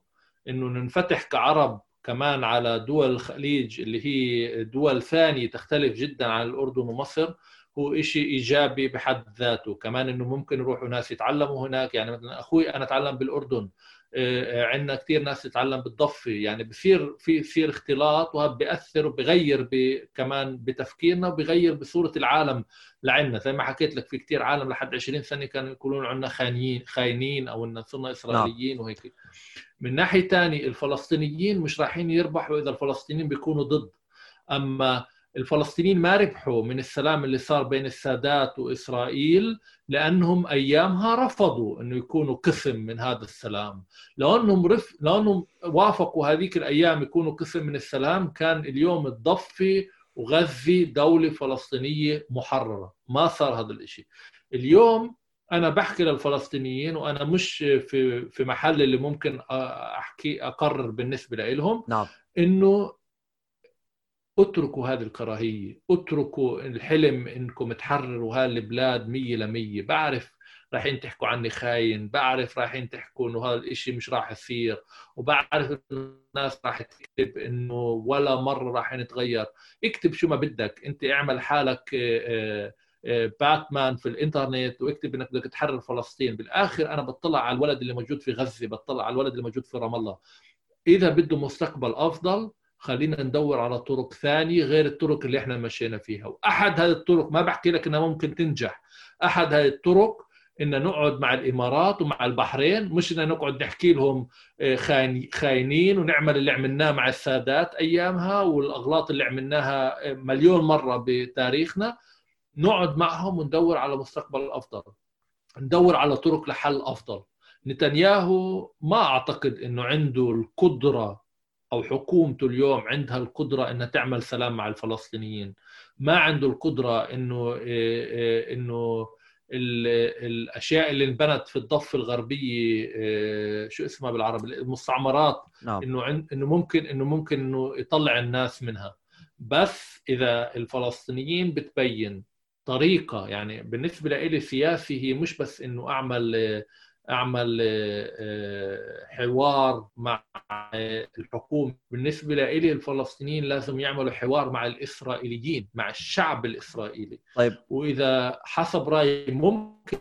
إنه ننفتح كعرب كمان على دول الخليج اللي هي دول ثانية تختلف جدا عن الأردن ومصر هو شيء إيجابي بحد ذاته. كمان إنه ممكن يروحوا ناس يتعلموا هناك. يعني مثلا أخوي أنا أتعلم بالأردن. عندنا كثير ناس تتعلم بالضفة. يعني بصير في بصير اختلاط وهذا بيأثر وبغير كمان بتفكيرنا وبغير بصورة العالم لعنا زي ما حكيت لك في كثير عالم لحد 20 سنة كانوا يقولون عنا خاينين خاينين أو إن صرنا إسرائيليين نعم. وهيك. من ناحية ثانية الفلسطينيين مش رايحين يربحوا إذا الفلسطينيين بيكونوا ضد. أما الفلسطينيين ما ربحوا من السلام اللي صار بين السادات وإسرائيل لأنهم أيامها رفضوا إنه يكونوا قسم من هذا السلام. لأنهم رف... لأنهم وافقوا هذيك الأيام يكونوا قسم من السلام كان اليوم الضفه وغزه دولة فلسطينية محررة. ما صار هذا الشيء اليوم أنا بحكي للفلسطينيين وأنا مش في في محل اللي ممكن أحكي أقرر بالنسبة لهم نعم. إنه اتركوا هذه الكراهية اتركوا الحلم إنكم تحرروا هالبلاد مية لمية. بعرف رايحين تحكوا عني خاين بعرف رايحين تحكوا إنه هذا الإشي مش راح يصير وبعرف الناس راح تكتب إنه ولا مرة راح نتغير اكتب شو ما بدك أنت اعمل حالك آه، آه، باتمان في الإنترنت واكتب إنك بدك تحرر فلسطين. بالآخر أنا بطلع على الولد اللي موجود في غزة بطلع على الولد اللي موجود في رام الله. إذا بده مستقبل أفضل خلينا ندور على طرق ثانية غير الطرق اللي إحنا مشينا فيها. وأحد هذه الطرق ما بحكي لك إنها ممكن تنجح. أحد هذه الطرق إن نقعد مع الإمارات ومع البحرين مش إن نقعد نحكي لهم آه، خاينين ونعمل اللي عملناه مع السادات أيامها والأغلاط اللي عملناها آه، مليون مرة بتاريخنا. نقعد معهم وندور على مستقبل أفضل. ندور على طرق لحل أفضل. نتنياهو ما أعتقد إنه عنده القدرة أو حكومته اليوم عندها القدرة إنها تعمل سلام مع الفلسطينيين. ما عنده القدرة إنه آه، آه، إنه الأشياء اللي انبنت في الضفة الغربية آه، شو اسمها بالعربي؟ المستعمرات نعم. إنه إنه ممكن إنه ممكن إنه يطلع الناس منها. بس إذا الفلسطينيين بتبين طريقة يعني بالنسبة لي سياسي هي مش بس إنه أعمل أعمل حوار مع الحكومة بالنسبة لي الفلسطينيين لازم يعملوا حوار مع الإسرائيليين مع الشعب الإسرائيلي. طيب. وإذا حسب رأيي ممكن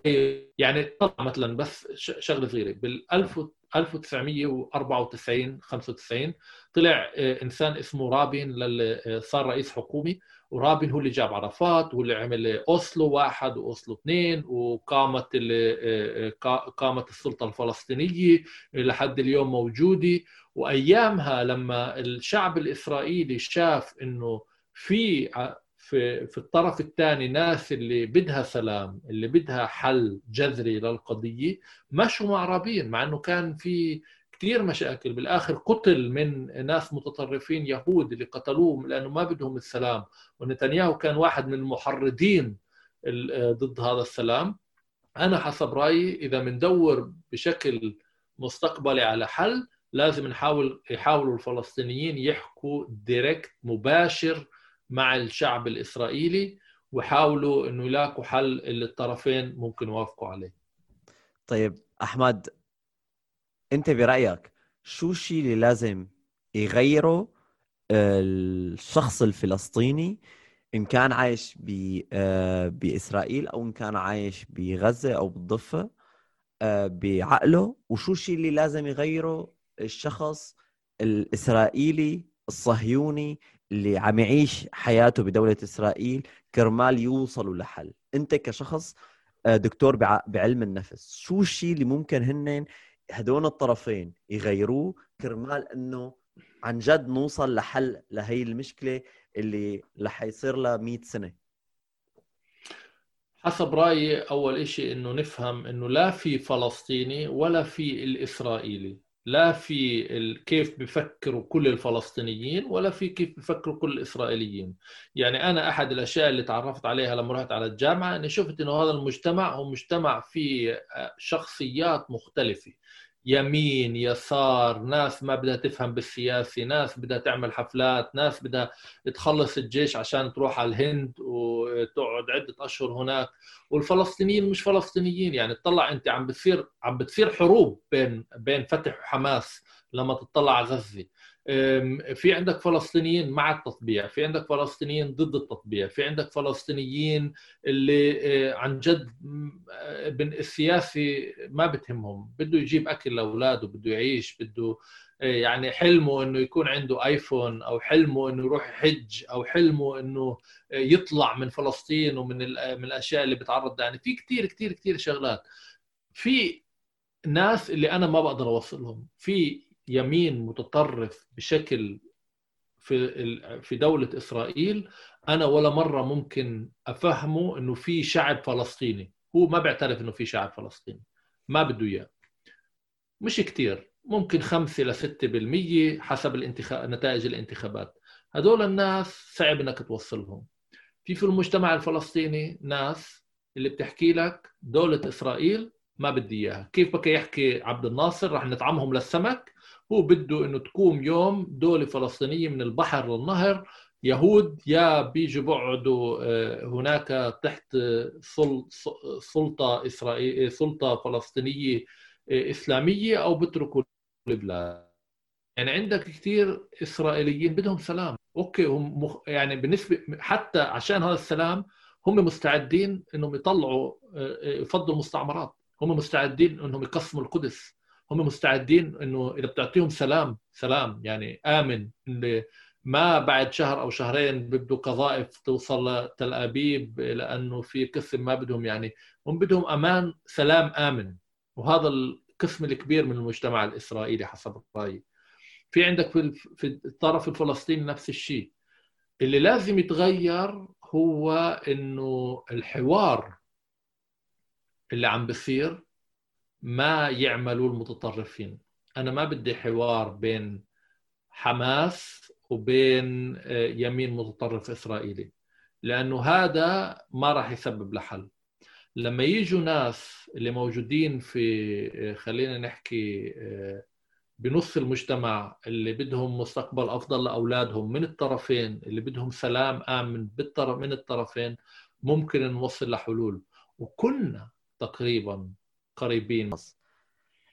يعني مثلا بس شغلة صغيرة بال 1994 95 طلع إنسان اسمه رابين صار رئيس حكومي. ورابين هو اللي جاب عرفات هو اللي عمل أوسلو واحد وأوسلو اثنين وقامت قامت السلطة الفلسطينية لحد اليوم موجودة. وأيامها لما الشعب الإسرائيلي شاف إنه في في في الطرف الثاني ناس اللي بدها سلام اللي بدها حل جذري للقضية مشوا مع رابين مع إنه كان في كثير مشاكل. بالآخر قتل من ناس متطرفين يهود اللي قتلوهم لأنه ما بدهم السلام. ونتنياهو كان واحد من المحرضين ضد هذا السلام. أنا حسب رأيي إذا بندور بشكل مستقبلي على حل لازم نحاول يحاولوا الفلسطينيين يحكوا ديركت مباشر مع الشعب الإسرائيلي ويحاولوا إنه يلاقوا حل اللي الطرفين ممكن يوافقوا عليه. طيب أحمد انت برأيك شو الشيء اللي لازم يغيره الشخص الفلسطيني إن كان عايش آه، بإسرائيل أو إن كان عايش بغزة أو بالضفة آه، بعقله؟ وشو الشيء اللي لازم يغيره الشخص الإسرائيلي الصهيوني اللي عم يعيش حياته بدولة إسرائيل كرمال يوصلوا لحل؟ أنت كشخص آه، دكتور بعلم النفس شو الشيء اللي ممكن هن هدول الطرفين يغيروه كرمال إنه عن جد نوصل لحل لهي المشكلة اللي رح يصير لها 100 سنة. حسب رأيي أول شيء إنه نفهم إنه لا في فلسطيني ولا في الإسرائيلي. لا في كيف بفكروا كل الفلسطينيين ولا في كيف بفكروا كل الإسرائيليين. يعني أنا أحد الأشياء اللي تعرفت عليها لما رحت على الجامعة إني شفت إنه هذا المجتمع هو مجتمع فيه شخصيات مختلفة. يمين يسار ناس ما بدها تفهم بالسياسة ناس بدها تعمل حفلات ناس بدها تخلص الجيش عشان تروح على الهند وتقعد عدة أشهر هناك. والفلسطينيين مش فلسطينيين يعني تطلع أنت عم بتصير عم بتصير حروب بين بين فتح وحماس لما تطلع على غزة. في عندك فلسطينيين مع التطبيع في عندك فلسطينيين ضد التطبيع في عندك فلسطينيين اللي آه، عن جد آه، السياسي ما بتهمهم بده يجيب أكل لأولاده بده يعيش بده آه، يعني حلمه إنه يكون عنده آيفون أو حلمه إنه يروح يحج أو حلمه إنه يطلع من فلسطين ومن من الأشياء اللي بتعرض يعني في كثير كثير كثير شغلات. في ناس اللي أنا ما بقدر أوصلهم في يمين متطرف بشكل في في دولة إسرائيل أنا ولا مرة ممكن أفهمه إنه في شعب فلسطيني. هو ما بيعترف إنه في شعب فلسطيني. ما بده إياه. مش كتير. ممكن خمسة لستة بالمية حسب الانتخاب نتائج الانتخابات. هدول الناس صعب إنك توصلهم. في في المجتمع الفلسطيني ناس اللي بتحكي لك دولة إسرائيل ما بدي إياها. كيف بك يحكي عبد الناصر؟ رح نطعمهم للسمك. هو بده إنه تقوم يوم دولة فلسطينية من البحر للنهر يهود يا بيجوا بقعدوا آه، هناك تحت سلطة إسرائيل سلطة فلسطينية آه، إسلامية أو بتركوا البلاد. يعني عندك كثير إسرائيليين بدهم سلام. أوكي هم مخ... يعني بالنسبة حتى عشان هذا السلام هم مستعدين إنهم يطلعوا آه، يفضلوا مستعمرات هم مستعدين إنهم يقسموا القدس. هم مستعدين إنه إذا بتعطيهم سلام سلام يعني آمن اللي ما بعد شهر أو شهرين بده قذائف توصل لتل أبيب لأنه في قسم ما بدهم يعني هم بدهم أمان سلام آمن. وهذا القسم الكبير من المجتمع الإسرائيلي حسب رأيي. في عندك في الطرف الفلسطيني نفس الشيء. اللي لازم يتغير هو إنه الحوار اللي عم بصير ما يعملوا المتطرفين. أنا ما بدي حوار بين حماس وبين آه، يمين متطرف إسرائيلي لأنه هذا ما راح يسبب لحل لما يجوا ناس اللي موجودين في آه، خلينا نحكي آه، بنص المجتمع اللي بدهم مستقبل أفضل لأولادهم من الطرفين اللي بدهم سلام آمن من الطرفين ممكن نوصل لحلول. وكنا تقريبا قريبين.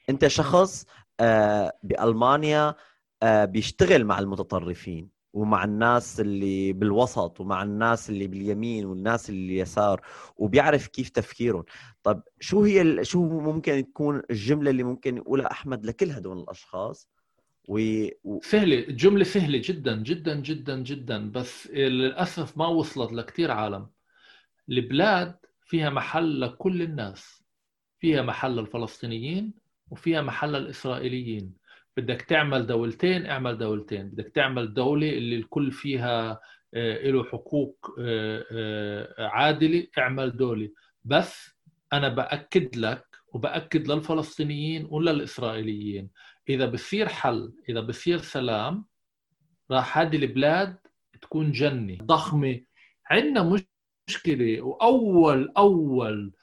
انت شخص آه، بألمانيا آه، بيشتغل مع المتطرفين ومع الناس اللي بالوسط ومع الناس اللي باليمين والناس اللي اليسار وبيعرف كيف تفكيرهم. طب شو هي ال... شو ممكن تكون الجملة اللي ممكن يقولها أحمد لكل هدول الأشخاص؟ و... و... سهله الجمله سهله جدا جدا جدا جدا. بس للأسف ما وصلت لكثير عالم. البلاد فيها محل لكل الناس. فيها محل للفلسطينيين وفيها محل للاسرائيليين بدك تعمل دولتين اعمل دولتين. بدك تعمل دولة اللي الكل فيها آه، له حقوق آه، آه، عادلة اعمل دولة. بس أنا بأكد لك وبأكد للفلسطينيين وللإسرائيليين إذا بصير حل إذا بصير سلام راح هذه البلاد تكون جنة ضخمة. عندنا مشكلة وأول أول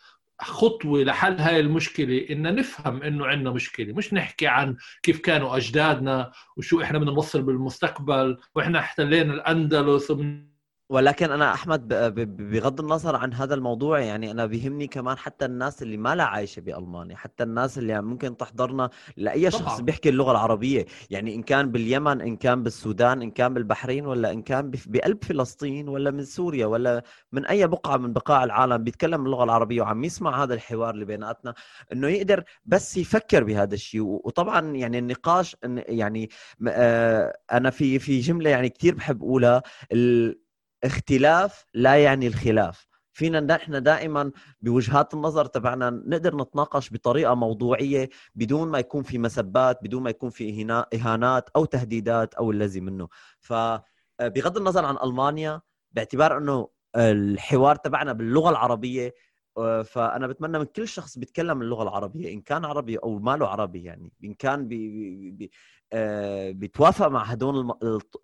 خطوة لحل هاي المشكلة إن نفهم إنه عندنا مشكلة مش نحكي عن كيف كانوا أجدادنا وشو إحنا بدنا نوصل بالمستقبل وإحنا احتلينا الأندلس ومن ولكن أنا أحمد بغض النظر عن هذا الموضوع يعني أنا بيهمني كمان حتى الناس اللي ما لا عايشة بألمانيا حتى الناس اللي ممكن تحضرنا لأي شخص طبعا. بيحكي اللغة العربية يعني إن كان باليمن إن كان بالسودان إن كان بالبحرين ولا إن كان بقلب فلسطين ولا من سوريا ولا من أي بقعة من بقاع العالم بيتكلم اللغة العربية وعم يسمع هذا الحوار اللي بيناتنا إنه يقدر بس يفكر بهذا الشيء وطبعا يعني النقاش يعني آه، أنا في في جملة يعني كثير بحب أقولها اختلاف لا يعني الخلاف. فينا نحن دائما بوجهات النظر تبعنا نقدر نتناقش بطريقة موضوعية بدون ما يكون في مسبات بدون ما يكون في إهانات أو تهديدات أو الذي منه. فبغض النظر عن ألمانيا باعتبار إنه الحوار تبعنا باللغة العربية آه، فأنا بتمنى من كل شخص بيتكلم اللغة العربية إن كان عربي أو ما له عربي يعني إن كان بي بي آه، بيتوافق مع هدول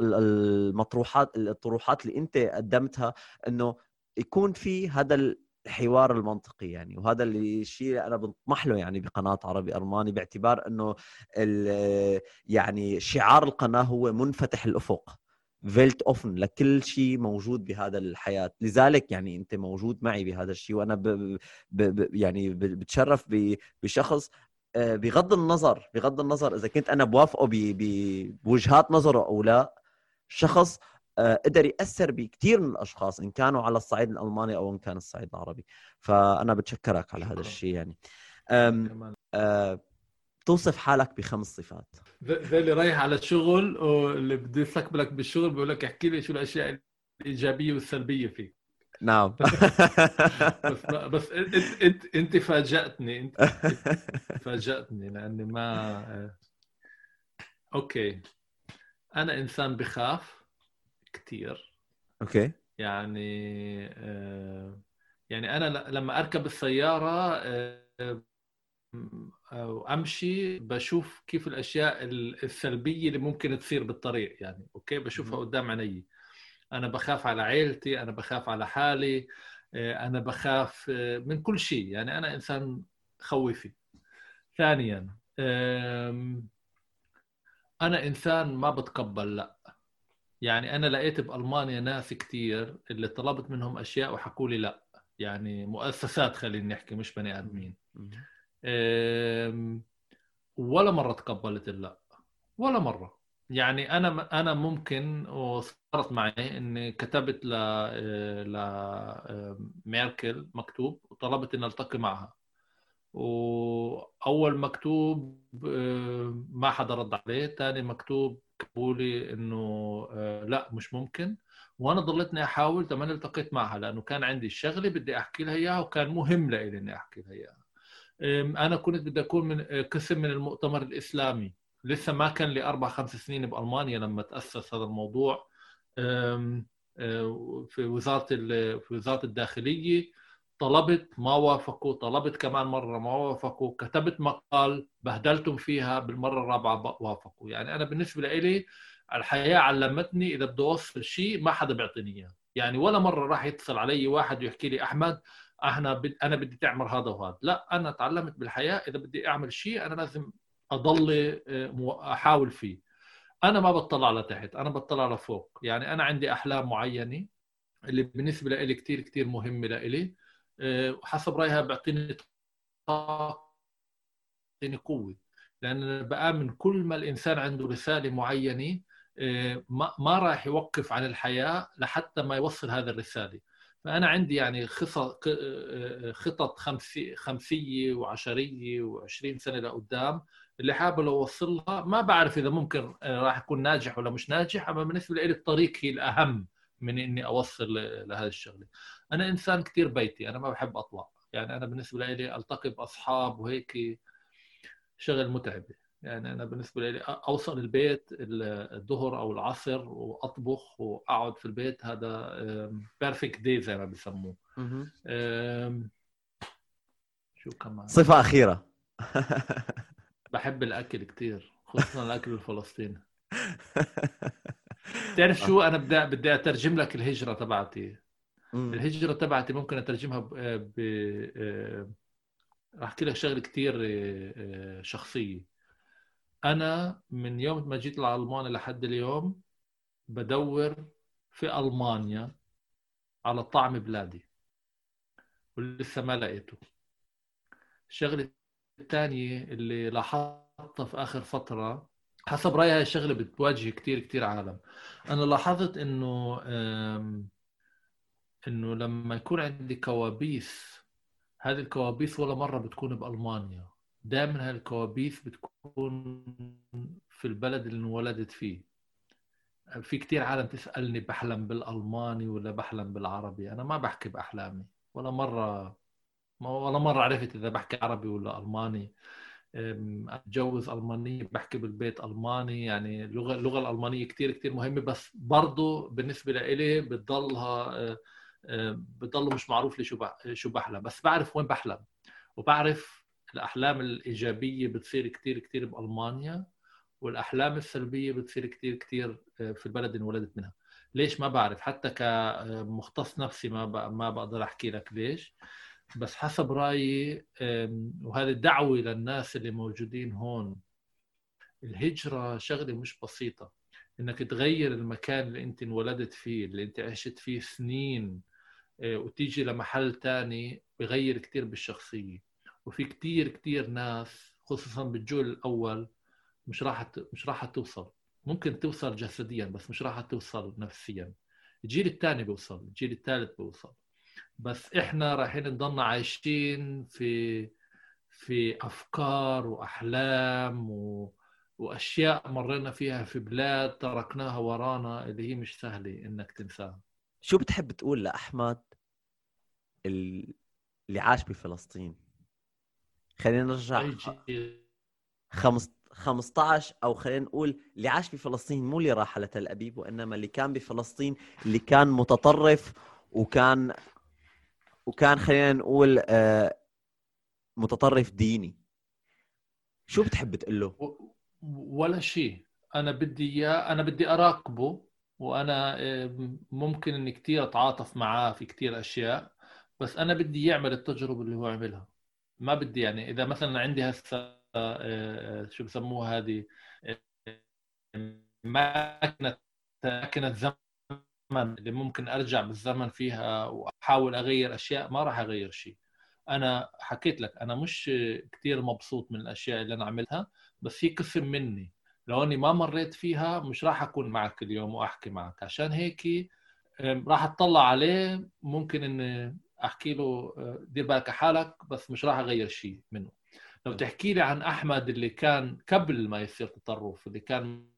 المطروحات الطروحات اللي أنت قدمتها إنه يكون في هذا الحوار المنطقي يعني. وهذا اللي الشيء أنا بنطمح له يعني بقناة عربي ألماني باعتبار إنه يعني شعار القناة هو منفتح الأفق. weltoffen لكل شيء موجود بهذا الحياة. لذلك يعني أنت موجود معي بهذا الشيء وأنا ب ب ب يعني بتشرف بشخص آه، بغض النظر بغض النظر إذا كنت أنا بوافقه بوجهات نظره أو لا شخص آه، قدر يأثر بكثير من الأشخاص إن كانوا على الصعيد الألماني أو إن كان الصعيد العربي. فأنا بتشكرك على هذا الشيء يعني. أه توصف حالك بخمس صفات. زي اللي رايح على الشغل واللي بده يستقبلك بالشغل بيقول لك احكي لي شو الأشياء الإيجابية والسلبية فيك. نعم. بس بس انت إنت إنت فاجأتني إنت فاجأتني لأني ما okay. أنا إنسان بخاف كثير okay. يعني يعني أنا لما أركب السيارة وامشي بشوف كيف الأشياء السلبية اللي ممكن تصير بالطريق يعني okay؟ بشوفها قدام عيني. أنا بخاف على عائلتي أنا بخاف على حالي آه، أنا بخاف آه، من كل شيء يعني أنا إنسان خوفي. ثانيا أنا إنسان ما بتقبل لأ. يعني أنا لقيت بألمانيا ناس كثير اللي طلبت منهم أشياء وحكوا لي لأ. يعني مؤسسات خلينا نحكي مش بني آدمين. ولا مرة تقبلت اللا. ولا مرة. يعني أنا أنا ممكن وصارت معي إني كتبت ل ل ميركل مكتوب وطلبت إني ألتقي معها. وأول مكتوب ما حدا رد عليه. ثاني مكتوب كتبوا لي إنه لا مش ممكن. وأنا ضليتني أحاول تمام التقيت معها لأنه كان عندي شغله بدي أحكي لها إياها وكان مهم لي إني أحكي لها إياها. أنا كنت بدي أكون من قسم من المؤتمر الإسلامي. لسه ما كان لي أربع خمس سنين بألمانيا لما تأسس هذا الموضوع. في وزارة في وزارة الداخلية طلبت ما وافقوا. طلبت كمان مرة ما وافقوا. كتبت مقال بهدلتم فيها بالمرة الرابعة وافقوا. يعني أنا بالنسبة لي الحياة علمتني إذا بدي أوصل شيء ما حدا بيعطيني إياه. يعني ولا مرة راح يتصل علي واحد ويحكي لي أحمد إحنا. أنا بدي تعمل هذا وهذا. لا أنا تعلمت بالحياة إذا بدي أعمل شيء أنا لازم أضل آه، أحاول فيه. أنا ما بطلع لتحت أنا بطلع لفوق. يعني أنا عندي أحلام معينة اللي بالنسبة لي كثير كثير مهمة لإلي. وحسب رأيها بيعطيني طاقة بيعطيني قوة. لأن بآمن كل ما الإنسان عنده رسالة معينة ما ما راح يوقف عن الحياة لحتى ما يوصل هذه الرسالة. فأنا عندي يعني خطط خطط خمسية وعشرية و20 سنة لقدام اللي حابب لو اوصل لها ما بعرف إذا ممكن راح أكون ناجح ولا مش ناجح أما بالنسبة لي الطريق هي الأهم من إني أوصل لهذه الشغلة. أنا إنسان كثير بيتي أنا ما بحب أطلع. يعني أنا بالنسبة لي ألتقي بأصحاب وهيك شغل متعبه يعني أنا بالنسبة لي أوصل البيت الظهر أو العصر وأطبخ وأقعد في البيت هذا perfect day زي ما بسموه شو كمان؟ صفة أخيرة. بحب الأكل كثير خصوصا الأكل الفلسطيني. تعرف شو؟ أنا بدي بدي أترجم لك الهجرة تبعتي. الهجرة تبعتي ممكن أترجمها ب, ب... راح أحكي لك شغلة كثير شخصية. أنا من يوم ما جيت لألمانيا لحد اليوم بدور في ألمانيا على طعم بلادي ولسه ما لقيته. الشغلة الثانية اللي لاحظتها في آخر فترة حسب رأيي هاي الشغلة بتواجه كثير كثير عالم. أنا لاحظت إنه إنه لما يكون عندي كوابيس هذه الكوابيس ولا مرة بتكون بألمانيا. دائما هالكوابيس بتكون في البلد اللي انولدت فيه. في كتير عالم تسألني بحلم بالألماني ولا بحلم بالعربي. أنا ما بحكي بأحلامي ولا مرة ولا مرة عرفت إذا بحكي عربي ولا ألماني. أتجوز ألمانية بحكي بالبيت ألماني. يعني اللغة اللغة الألمانية كتير كتير مهمة بس برضو بالنسبة لإلي بتضلها بتضل مش معروف لي شو شو بحلم. بس بعرف وين بحلم وبعرف الأحلام الإيجابية بتصير كثير كثير بألمانيا والأحلام السلبية بتصير كثير كثير آه، في البلد اللي انولدت منها. ليش؟ ما بعرف. حتى كمختص نفسي ما ما بقدر أحكي لك ليش. بس حسب رأيي وهذه دعوة للناس اللي موجودين هون الهجرة شغلة مش بسيطة. إنك تغير المكان اللي أنت انولدت فيه اللي أنت عشت فيه سنين آه، وتيجي لمحل تاني بغير كثير بالشخصية. وفي كتير كتير ناس خصوصا بالجيل الأول مش راح مش راح توصل. ممكن توصل جسديا بس مش راح توصل نفسيا. الجيل الثاني بيوصل الجيل الثالث بيوصل. بس إحنا رايحين نضلنا عايشين في في أفكار وأحلام و... وأشياء مرينا فيها في بلاد تركناها ورانا اللي هي مش سهلة إنك تنساها. شو بتحب تقول لأحمد اللي عاش بفلسطين؟ خلينا نرجع 15 أو خلينا نقول اللي عاش في فلسطين مو اللي راح على تل أبيب وإنما اللي كان بفلسطين اللي كان متطرف وكان وكان خلينا نقول آه، متطرف ديني. شو بتحب تقول له؟ ولا شيء. أنا بدي إياه أنا بدي أراقبه وأنا آه، ممكن إني كثير أتعاطف معاه في كثير أشياء بس أنا بدي يعمل التجربة اللي هو عملها. ما بدي يعني إذا مثلا عندي هسه آه، آه، شو بسموها هذه آه، ماكينة ماكينة زمن اللي ممكن أرجع بالزمن فيها وأحاول أغير أشياء ما راح أغير شيء. أنا حكيت لك أنا مش كثير مبسوط من الأشياء اللي أنا عملتها بس هي قسم مني. لو أني ما مريت فيها مش راح أكون معك اليوم وأحكي معك. عشان هيك راح أطلع عليه ممكن ان أحكي له آه، دير بالك حالك بس مش راح أغير شيء منه. لو تحكي لي عن أحمد اللي كان قبل ما يصير تطرف اللي كان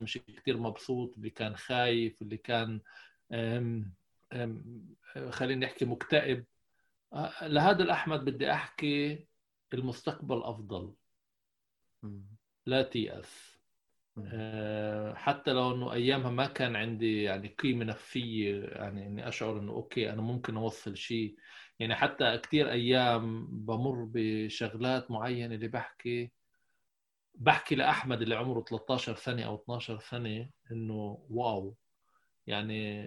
مش كثير مبسوط اللي كان خايف اللي كان أم خليني نحكي مكتئب آه، لهذا الأحمد بدي أحكي المستقبل أفضل. لا تيأس. آه، حتى لو إنه أيامها ما كان عندي يعني قيمة نفسية يعني إني أشعر إنه okay أنا ممكن أوصل شيء. يعني حتى كثير أيام بمر بشغلات معينة اللي بحكي بحكي لأحمد اللي عمره 13 سنة أو 12 سنة إنه wow. يعني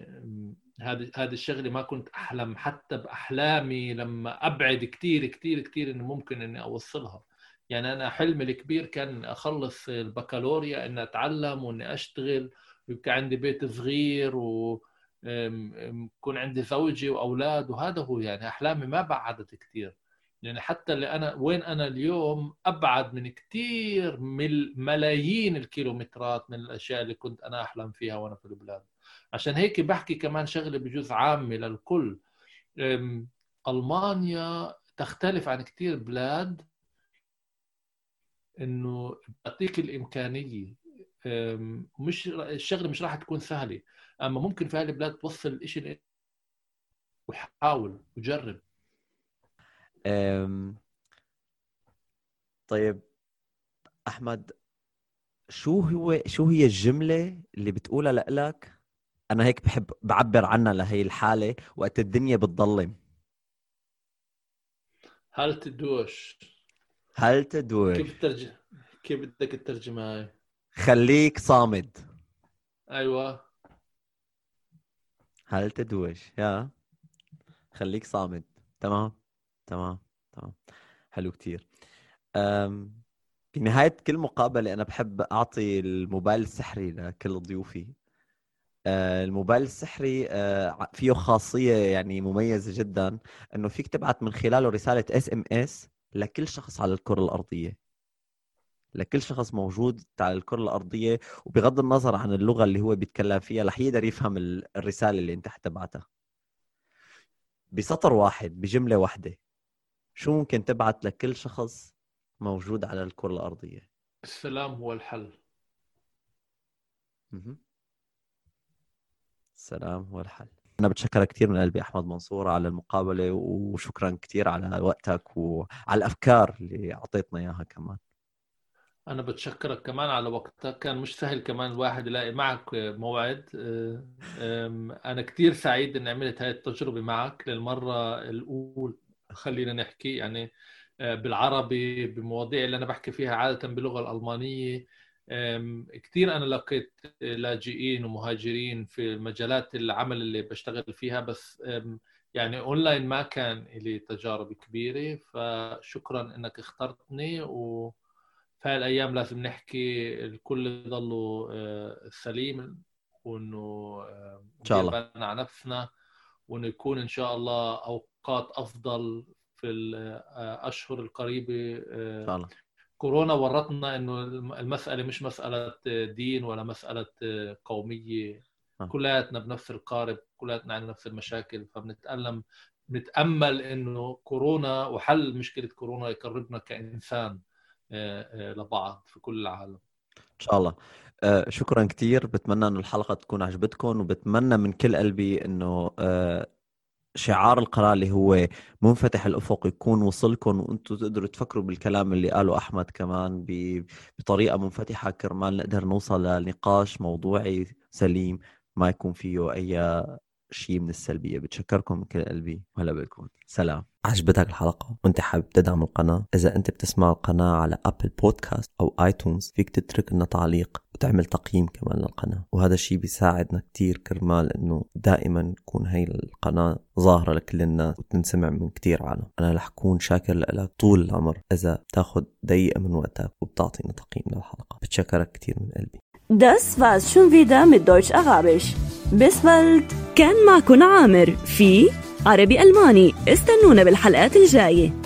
هذه هذه الشغلة ما كنت أحلم حتى بأحلامي لما أبعد كثير كثير كثير إنه ممكن إني أوصلها. يعني أنا حلمي الكبير كان أخلص البكالوريا اني أتعلم وإني أشتغل ويبقى عندي بيت صغير و يكون عندي زوجي وأولاد وهذا هو يعني أحلامي ما بعدت كثير يعني حتى اللي أنا وين أنا اليوم أبعد من كثير من ملايين الكيلومترات من الأشياء اللي كنت أنا أحلم فيها وأنا في البلاد. عشان هيك بحكي كمان شغله بجزء عامه للكل. ألمانيا تختلف عن كثير بلاد إنه بتعطيك الإمكانية مش الشغلة مش راح تكون سهلة. أما ممكن في هذه البلاد توصل الشيء وحاول وجرب. أم... طيب أحمد شو هو شو هي الجملة اللي بتقولها لك أنا هيك بحب بعبر عنها لهي الحالة وقت الدنيا بتضلم. هل تدوش؟ هل تدوش كيف ترجم كيف بدك تترجمها هاي؟ خليك صامد. أيوه. هل تدوش؟ يا. خليك صامد. تمام. تمام. تمام. حلو كتير. أم... بنهاية كل مقابلة أنا بحب أعطي الموبايل السحري لكل ضيوفي. أه الموبايل السحري أه فيه خاصية يعني مميزة جدا أنه فيك تبعت من خلاله رسالة SMS لكل شخص على الكرة الأرضية. لكل شخص موجود على الكرة الأرضية وبغض النظر عن اللغة اللي هو بيتكلم فيها رح يقدر يفهم الرسالة اللي أنت حتبعتها بسطر واحد بجملة واحدة شو ممكن تبعت لكل شخص موجود على الكرة الأرضية؟ السلام هو الحل. السلام هو الحل. أنا بتشكرك كثير من قلبي أحمد منصور على المقابلة وشكرا كثير على وقتك وعلى الأفكار اللي أعطيتنا إياها كمان. أنا بتشكرك كمان على وقتك. كان مش سهل كمان الواحد يلاقي معك موعد. أنا كثير سعيد إني عملت هاي التجربة معك للمرة الأولى خلينا نحكي يعني آه، بالعربي بمواضيع اللي أنا بحكي فيها عادة باللغة الألمانية. كثير أنا لقيت لاجئين ومهاجرين في مجالات العمل اللي بشتغل فيها بس يعني أونلاين ما كان لي تجارب كبيرة فشكرا إنك اخترتني و في الأيام لازم نحكي الكل يضلوا آه، سليم وإنه إن شاء الله. على نفسنا وإنه يكون إن شاء الله أوقات أفضل في الاشهر القريبة إن شاء الله. كورونا ورطنا إنه المسألة مش مسألة دين ولا مسألة قومية. آه. كلياتنا بنفس القارب كلياتنا عندنا نفس المشاكل. فبنتألم نتامل إنه كورونا وحل مشكلة كورونا يقربنا كإنسان آه، آه، لبعض في كل العالم. إن شاء الله. شكرا كثير بتمنى إنه الحلقة تكون عجبتكم وبتمنى من كل قلبي إنه شعار القناه اللي هو منفتح الأفق يكون وصلكم وأنتم تقدروا تفكروا بالكلام اللي قاله أحمد كمان بطريقة منفتحة كرمال نقدر نوصل لنقاش موضوعي سليم ما يكون فيه أي شيء من السلبية. بتشكركم من كل قلبي. وهلا بكم. سلام. عجبتك الحلقة وانت حابب تدعم القناة؟ إذا انت بتسمع القناة على أبل بودكاست أو آيتونز فيك تترك لنا تعليق وتعمل تقييم كمان للقناة. وهذا الشيء بيساعدنا كتير كرمال إنه دائما تكون هي القناة ظاهرة لكل الناس وتنسمع من كتير عالم. أنا رح كون شاكر لك طول العمر إذا بتاخد دقيقة من وقتك وبتعطينا تقييم للحلقة. بتشكرك كتير من قلبي. Das war's schon wieder mit Deutsch Arabisch. Bis bald. كان معكم عامر في عربي ألماني. استنونا بالحلقات الجاية.